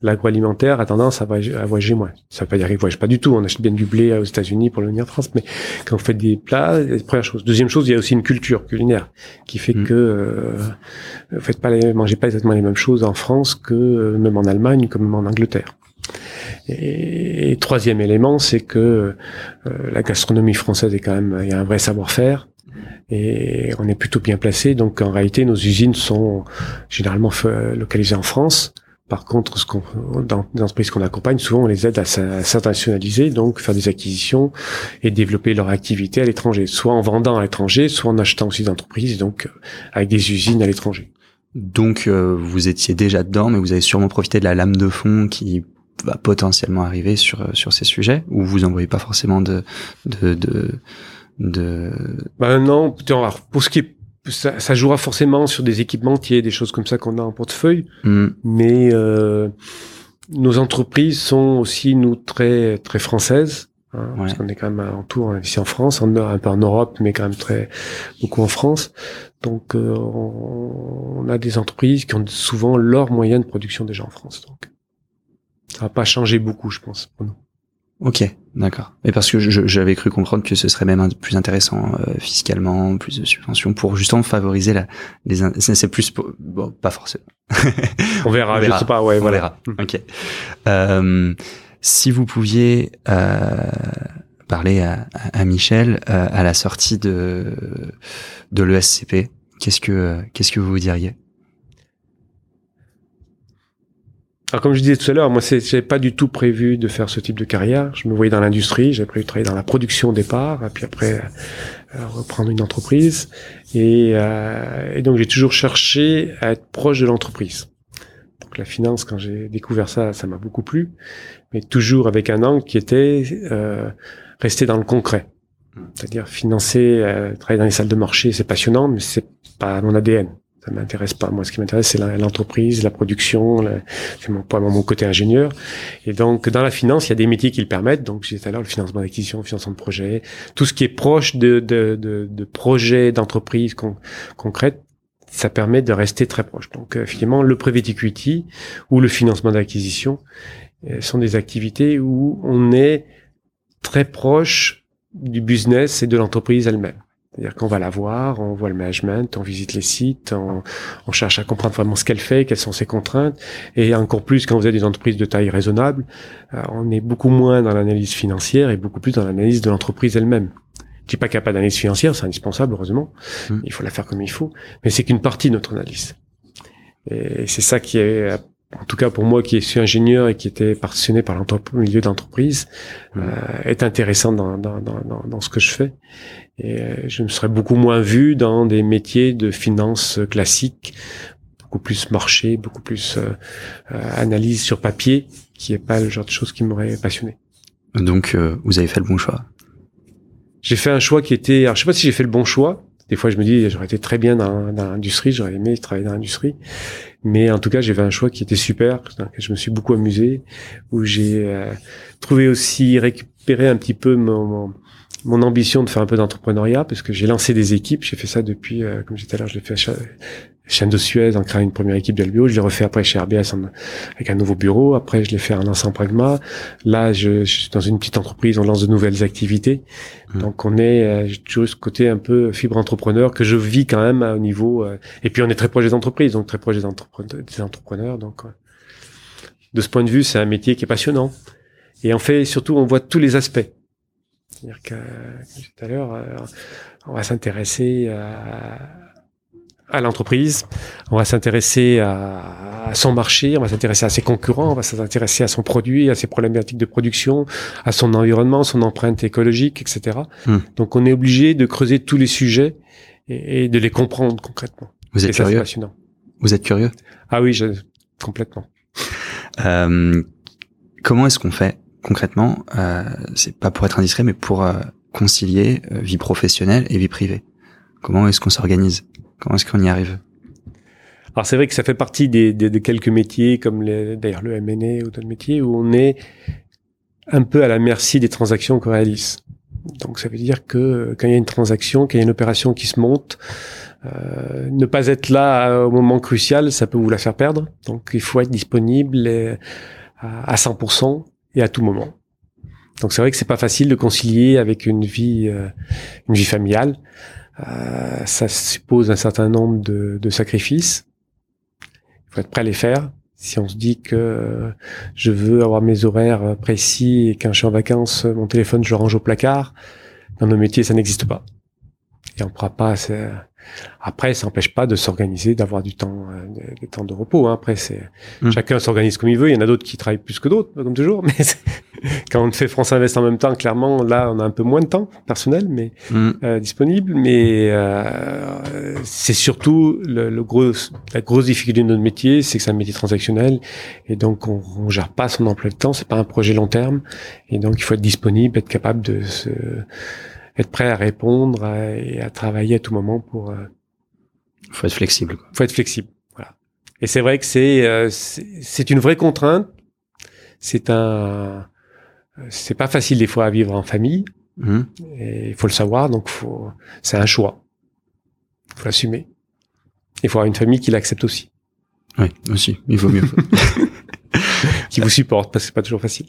l'agroalimentaire a tendance à voyager, moins. Ça veut pas dire qu'il voyage pas du tout. On achète bien du blé aux États-Unis pour le venir en France, mais quand vous faites des plats, première chose. Deuxième chose, il y a aussi une culture culinaire qui fait mm. que euh, vous faites pas les, mangez pas exactement les mêmes choses en France que euh, même en Allemagne, comme en Angleterre. Et, troisième élément, c'est que euh, la gastronomie française est quand même, il y a un vrai savoir-faire et on est plutôt bien placé. Donc en réalité, nos usines sont généralement localisées en France. Par contre, ce qu'on, dans, les pays qu'on accompagne, souvent on les aide à s'internationaliser, donc faire des acquisitions et développer leur activité à l'étranger, soit en vendant à l'étranger, soit en achetant aussi d'entreprises, donc euh, avec des usines à l'étranger. Donc euh, vous étiez déjà dedans, mais vous avez sûrement profité de la lame de fond qui va potentiellement arriver sur sur ces sujets, ou vous en voyez pas forcément de de, de de ben non pour ce qui est ça, ça, jouera forcément sur des équipementiers des choses comme ça qu'on a en portefeuille. Hmm. mais euh, nos entreprises sont aussi nous très très françaises hein, parce qu'on est quand même en tour ici en France en, un peu en Europe mais quand même très beaucoup en France. Donc euh, on, on, a des entreprises qui ont souvent leur moyen de production déjà en France donc. Ça va pas changer beaucoup je pense pour nous Ok, d'accord. Et parce que j'avais cru comprendre que ce serait même plus intéressant euh, fiscalement, plus de subventions pour justement favoriser la les c'est plus bon pas forcément. [laughs] on, verra, je sais pas, ouais, on verra. Hmm. Ok. Euh, si vous pouviez euh, parler à, à Michel euh, à la sortie de de l'ESCP, qu'est-ce que qu'est-ce que vous vous diriez? Alors comme je disais tout à l'heure, moi j'avais pas du tout prévu de faire ce type de carrière. Je me voyais dans l'industrie, j'avais prévu de travailler dans la production au départ, et puis après euh, reprendre une entreprise. Et, euh, et donc j'ai toujours cherché à être proche de l'entreprise. Donc la finance, quand j'ai découvert ça, ça m'a beaucoup plu, mais toujours avec un angle qui était euh, rester dans le concret. C'est-à-dire financer, euh, travailler dans les salles de marché, c'est passionnant, mais c'est pas mon ADN ça m'intéresse pas. Moi, ce qui m'intéresse, c'est l'entreprise, la, production, c'est mon, mon côté ingénieur. Et donc, dans la finance, il y a des métiers qui le permettent. Donc, j'ai tout à l'heure le financement d'acquisition, le financement de projet, tout ce qui est proche de, de, de, de projets d'entreprise concrètes, ça permet de rester très proche. Donc, euh, finalement, le private equity ou le financement d'acquisition euh, sont des activités où on est très proche du business et de l'entreprise elle-même. C'est-à-dire qu'on va la voir, on voit le management, on visite les sites, on, on cherche à comprendre vraiment ce qu'elle fait, quelles sont ses contraintes. Et encore plus quand vous avez des entreprises de taille raisonnable, euh, on est beaucoup moins dans l'analyse financière et beaucoup plus dans l'analyse de l'entreprise elle-même. Je dis pas qu'il n'y a pas d'analyse financière, c'est indispensable, heureusement. Mmh. Il faut la faire comme il faut. Mais c'est qu'une partie de notre analyse. Et c'est ça qui est en tout cas pour moi qui suis ingénieur et qui était passionné par le milieu d'entreprise, mmh. euh, est intéressant dans, dans, dans, dans, ce que je fais. Et euh, je me serais beaucoup moins vu dans des métiers de finance classiques, beaucoup plus marché, beaucoup plus euh, euh, analyse sur papier, qui est pas le genre de choses qui m'aurait passionné. Donc vous avez fait le bon choix. J'ai fait un choix qui était, alors je sais pas si j'ai fait le bon choix. Des fois, je me dis, j'aurais été très bien dans, dans l'industrie, j'aurais aimé travailler dans l'industrie. Mais en tout cas, j'ai fait un choix qui était super, je me suis beaucoup amusé, où j'ai euh, trouvé aussi récupérer un petit peu mon, mon, ambition de faire un peu d'entrepreneuriat, parce que j'ai lancé des équipes, j'ai fait ça depuis, euh, comme j'étais là, je l'ai fait chaîne de Suez en créant une première équipe d'Albio. Je l'ai refait après chez RBS avec un nouveau bureau. Après, je l'ai fait en lançant Pragma. Là, je, je, suis dans une petite entreprise, on lance de nouvelles activités. Mmh. Donc, on est euh, toujours ce côté un peu fibre entrepreneur que je vis quand même au niveau. Euh, et puis, on est très proche des entreprises, donc très proche des, des entrepreneurs. Donc, de ce point de vue, c'est un métier qui est passionnant. Et en fait, surtout, on voit tous les aspects. C'est-à-dire que, tout à l'heure, euh, on va s'intéresser à, à l'entreprise, on va s'intéresser à, à, son marché, on va s'intéresser à ses concurrents, on va s'intéresser à son produit, à ses problématiques de production, à son environnement, son empreinte écologique, etc. Hmm. Donc on est obligé de creuser tous les sujets et, et de les comprendre concrètement. Vous êtes Et ça, c'est curieux passionnant. Vous êtes curieux Ah oui, je, complètement. Euh, Comment est-ce qu'on fait concrètement euh, C'est pas pour être indiscret, mais pour euh, concilier euh, vie professionnelle et vie privée? Comment est-ce qu'on s'organise? Comment est-ce qu'on y arrive? Alors c'est vrai que ça fait partie des, des, de quelques métiers comme d'ailleurs le M&A ou d'autres métiers où on est un peu à la merci des transactions qu'on réalise. Donc ça veut dire que euh, quand il y a une transaction, quand il y a une opération qui se monte, euh, ne pas être là euh, au moment crucial, ça peut vous la faire perdre. Donc il faut être disponible à, à 100% et à tout moment. Donc c'est vrai que c'est pas facile de concilier avec une vie, euh, une vie familiale. Euh, ça suppose un certain nombre de, de sacrifices. Il faut être prêt à les faire. Si on se dit que je veux avoir mes horaires précis et quand je suis en vacances, mon téléphone, je le range au placard, dans nos métiers, ça n'existe pas. Et on ne pourra pas. Après, ça n'empêche pas de s'organiser, d'avoir du temps, euh, des- temps de repos. hein. Après, c'est Mm. chacun s'organise comme il veut. Il y en a d'autres qui travaillent plus que d'autres, comme toujours. [laughs] Mais quand on fait France Invest en même temps, clairement, là, on a un peu moins de temps personnel, mais Hmm. euh, disponible, mais euh, c'est surtout le, le gros, la grosse difficulté de notre métier, c'est que c'est un métier transactionnel et donc on, on gère pas son emploi de temps, c'est pas un projet long terme et donc il faut être disponible, être capable de se, être prêt à répondre à- et à travailler à tout moment pour. Euh, Faut être flexible. Quoi. faut être flexible, voilà. Et c'est vrai que c'est euh, c'est une vraie contrainte. C'est un, c'est pas facile des fois à vivre en famille. Hmm. Et il faut le savoir, donc faut, c'est un choix. Il faut l'assumer. Il faut avoir une famille qui l'accepte aussi, Oui, aussi. Il vaut mieux. [laughs] qui vous supporte, parce que c'est pas toujours facile.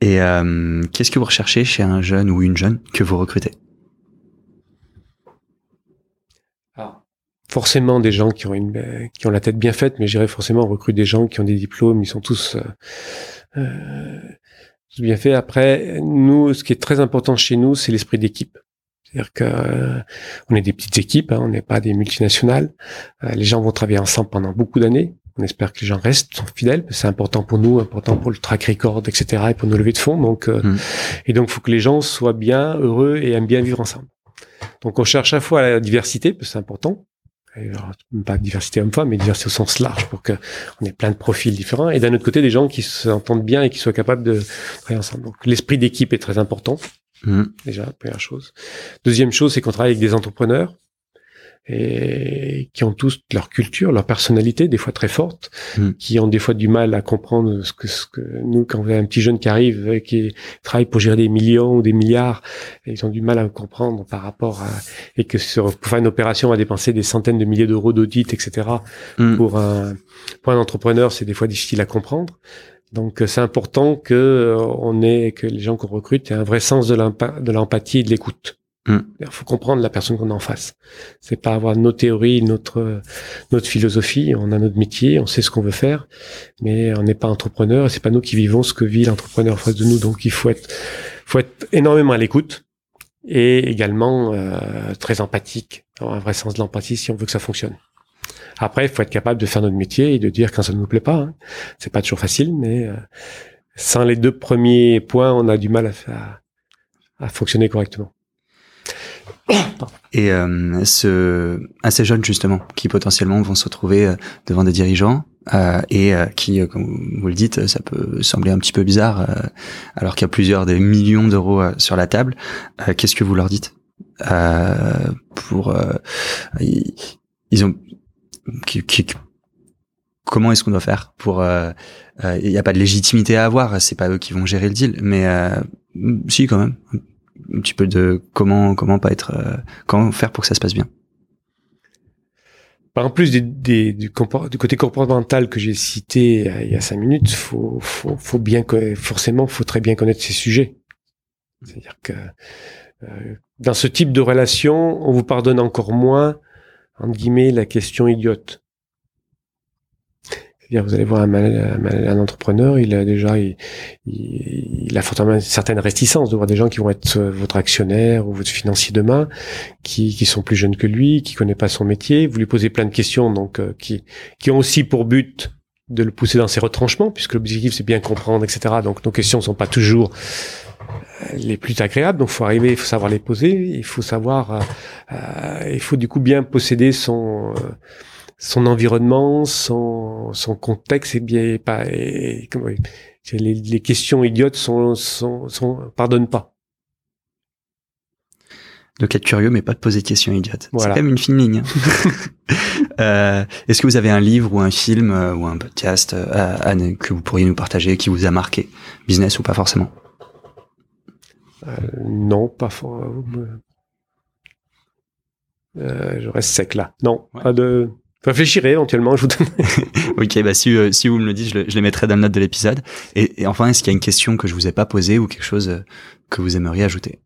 Et euh, qu'est-ce que vous recherchez chez un jeune ou une jeune que vous recrutez Forcément, des gens qui ont une, qui ont la tête bien faite, mais je dirais forcément, on recrute des gens qui ont des diplômes, ils sont tous, euh, euh, tous bien faits. Après, nous, ce qui est très important chez nous, c'est l'esprit d'équipe. C'est-à-dire que euh, on est des petites équipes, hein, on n'est pas des multinationales. Les gens vont travailler ensemble pendant beaucoup d'années. On espère que les gens restent fidèles. C'est important pour nous, important pour le track record, etc. et pour nos levées de fonds. Donc, euh, Mm. et donc, il faut que les gens soient bien heureux et aiment bien vivre ensemble. Donc, on cherche à la fois la diversité, parce que c'est important. Alors, pas diversité homme-femme, mais diversité au sens large, pour que on ait plein de profils différents. Et d'un autre côté, des gens qui s'entendent bien et qui soient capables de travailler ensemble. Donc, l'esprit d'équipe est très important Hmm. déjà, première chose. Deuxième chose, c'est qu'on travaille avec des entrepreneurs et qui ont tous leur culture, leur personnalité, des fois très forte, Mm. qui ont des fois du mal à comprendre ce que, ce que nous, quand vous avez un petit jeune qui arrive, qui travaille pour gérer des millions ou des milliards, ils ont du mal à comprendre par rapport à, et que sur, pour faire une opération, on va dépenser des centaines de milliers d'euros d'audit, etc. Hmm. Pour un, pour un entrepreneur, c'est des fois difficile à comprendre. Donc, euh, c'est important que euh, on ait, que les gens qu'on recrute aient un vrai sens de l'empathie et de l'écoute. Mm. Il faut comprendre la personne qu'on a en face. C'est pas avoir nos théories, notre notre philosophie. On a notre métier, on sait ce qu'on veut faire, mais on n'est pas entrepreneur. C'est pas nous qui vivons ce que vit l'entrepreneur en face de nous. Donc, il faut être faut être énormément à l'écoute et également euh, très empathique, un vrai sens de l'empathie si on veut que ça fonctionne. Après, il faut être capable de faire notre métier et de dire quand ça ne nous plaît pas. Hein. C'est pas toujours facile, mais euh, sans les deux premiers points, on a du mal à, à fonctionner correctement. Et euh, ce, à ces jeunes justement qui potentiellement vont se retrouver euh, devant des dirigeants euh, et euh, qui, euh, comme vous le dites, ça peut sembler un petit peu bizarre euh, alors qu'il y a plusieurs des millions d'euros sur la table. Qu'est-ce que vous leur dites? Pour ils, ils ont comment est-ce qu'on doit faire pour il n'y a pas de légitimité à avoir c'est pas eux qui vont gérer le deal mais si quand même un petit peu de comment comment pas être euh, comment faire pour que ça se passe bien En plus des, des- du, du côté comportemental que j'ai cité euh, il y a cinq minutes, faut, faut, faut bien forcément, faut très bien connaître ces sujets. C'est-à-dire que euh, dans ce type de relation, on vous pardonne encore moins, entre guillemets, la question idiote. C'est-à-dire, vous allez voir un, un, entrepreneur, il a déjà, il, il, a fortement une certaine réticence de voir des gens qui vont être votre actionnaire ou votre financier demain, qui, qui sont plus jeunes que lui, qui connaît pas son métier. Vous lui posez plein de questions, donc euh, qui, qui ont aussi pour but de le pousser dans ses retranchements, puisque l'objectif c'est bien comprendre, etc. Donc nos questions sont pas toujours euh, les plus agréables. Donc, faut arriver, il faut savoir les poser. Il faut savoir, euh, euh, il faut du coup bien posséder son son environnement, son son contexte et bien pas. Et, les, les, questions idiotes sont sont, sont pardonnent pas. Donc être curieux, mais pas de poser de questions idiotes. C'est quand même une fine ligne. [laughs] euh, Est-ce que vous avez un livre ou un film ou un podcast que vous pourriez nous partager qui vous a marqué, business ou pas forcément? Euh, non, pas. Euh, euh, je reste sec là. Non, pas de. Je réfléchirai éventuellement, je vous [laughs] ok, bah si, si vous me le dites, je, les mettrai dans le note de l'épisode. Et, enfin, est-ce qu'il y a une question que je vous ai pas posée ou quelque chose que vous aimeriez ajouter?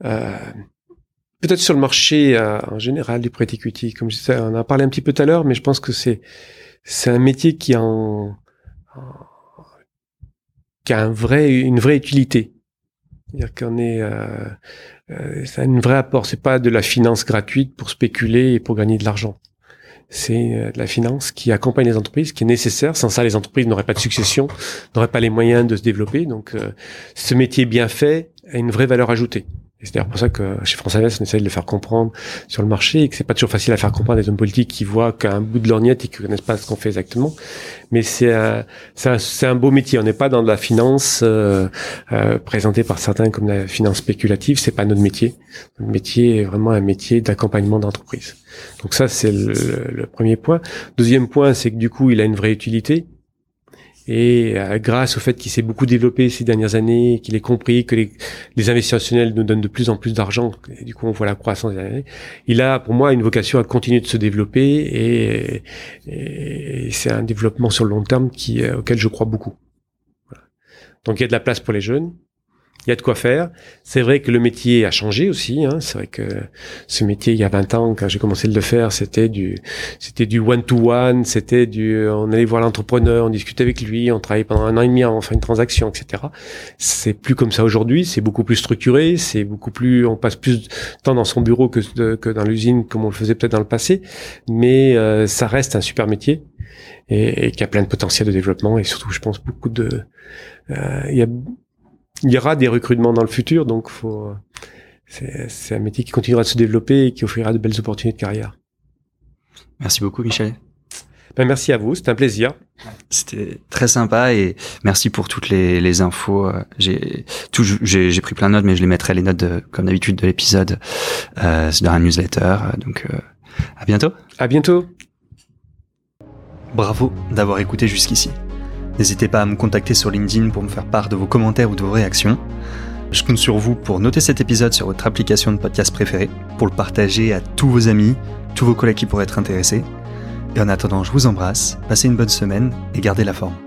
Peut-être sur le marché en général du prêt equity, comme je disais, on en a parlé un petit peu tout à l'heure, mais je pense que c'est c'est un métier qui a un vrai, une vraie utilité. C'est-à-dire qu'on est, euh, euh, ça a une vraie apport. C'est pas de la finance gratuite pour spéculer et pour gagner de l'argent. C'est euh, de la finance qui accompagne les entreprises, qui est nécessaire. Sans ça, les entreprises n'auraient pas de succession, n'auraient pas les moyens de se développer. Donc, euh, ce métier bien fait a une vraie valeur ajoutée c'est d'ailleurs pour ça que chez France Invest, on essaie de le faire comprendre sur le marché et que c'est pas toujours facile à faire comprendre des hommes politiques qui voient qu'un bout de lorgnette et qui connaissent pas ce qu'on fait exactement. Mais c'est un, c'est un, beau métier. On n'est pas dans de la finance euh, euh, présentée par certains comme la finance spéculative. C'est pas notre métier. Notre métier est vraiment un métier d'accompagnement d'entreprise. Donc ça, c'est le, premier point. Deuxième point, c'est que du coup, il a une vraie utilité. Et euh, grâce au fait qu'il s'est beaucoup développé ces dernières années, qu'il ait compris que les, les investisseurs nous donnent de plus en plus d'argent, du coup on voit la croissance des années, il a pour moi une vocation à continuer de se développer et, et c'est un développement sur le long terme qui, euh, auquel je crois beaucoup. Donc il y a de la place pour les jeunes, il y a de quoi faire. C'est vrai que le métier a changé aussi. Hein. C'est vrai que ce métier, il y a 20 ans, quand j'ai commencé de le faire, c'était du, c'était du one-to-one, c'était du, on allait voir l'entrepreneur, on discutait avec lui, on travaillait pendant un an et demi avant de faire une transaction, etc. C'est plus comme ça aujourd'hui. C'est beaucoup plus structuré. C'est beaucoup plus, on passe plus de temps dans son bureau que, que dans l'usine, comme on le faisait peut-être dans le passé. Mais euh, ça reste un super métier et, et qui a plein de potentiel de développement et surtout, je pense, beaucoup de, euh, il y a il y aura des recrutements dans le futur, donc faut, c'est un métier qui continuera de se développer et qui offrira de belles opportunités de carrière. Merci beaucoup, Michel. Ben, merci à vous, c'était un plaisir. C'était très sympa et merci pour toutes les, les infos. J'ai j'ai pris plein de notes, mais je les mettrai les notes de, comme d'habitude de l'épisode euh, dans un newsletter. Donc euh, à bientôt. À bientôt. Bravo d'avoir écouté jusqu'ici. N'hésitez pas à me contacter sur LinkedIn pour me faire part de vos commentaires ou de vos réactions. Je compte sur vous pour noter cet épisode sur votre application de podcast préférée, pour le partager à tous vos amis, tous vos collègues qui pourraient être intéressés. Et en attendant, je vous embrasse, passez une bonne semaine et gardez la forme.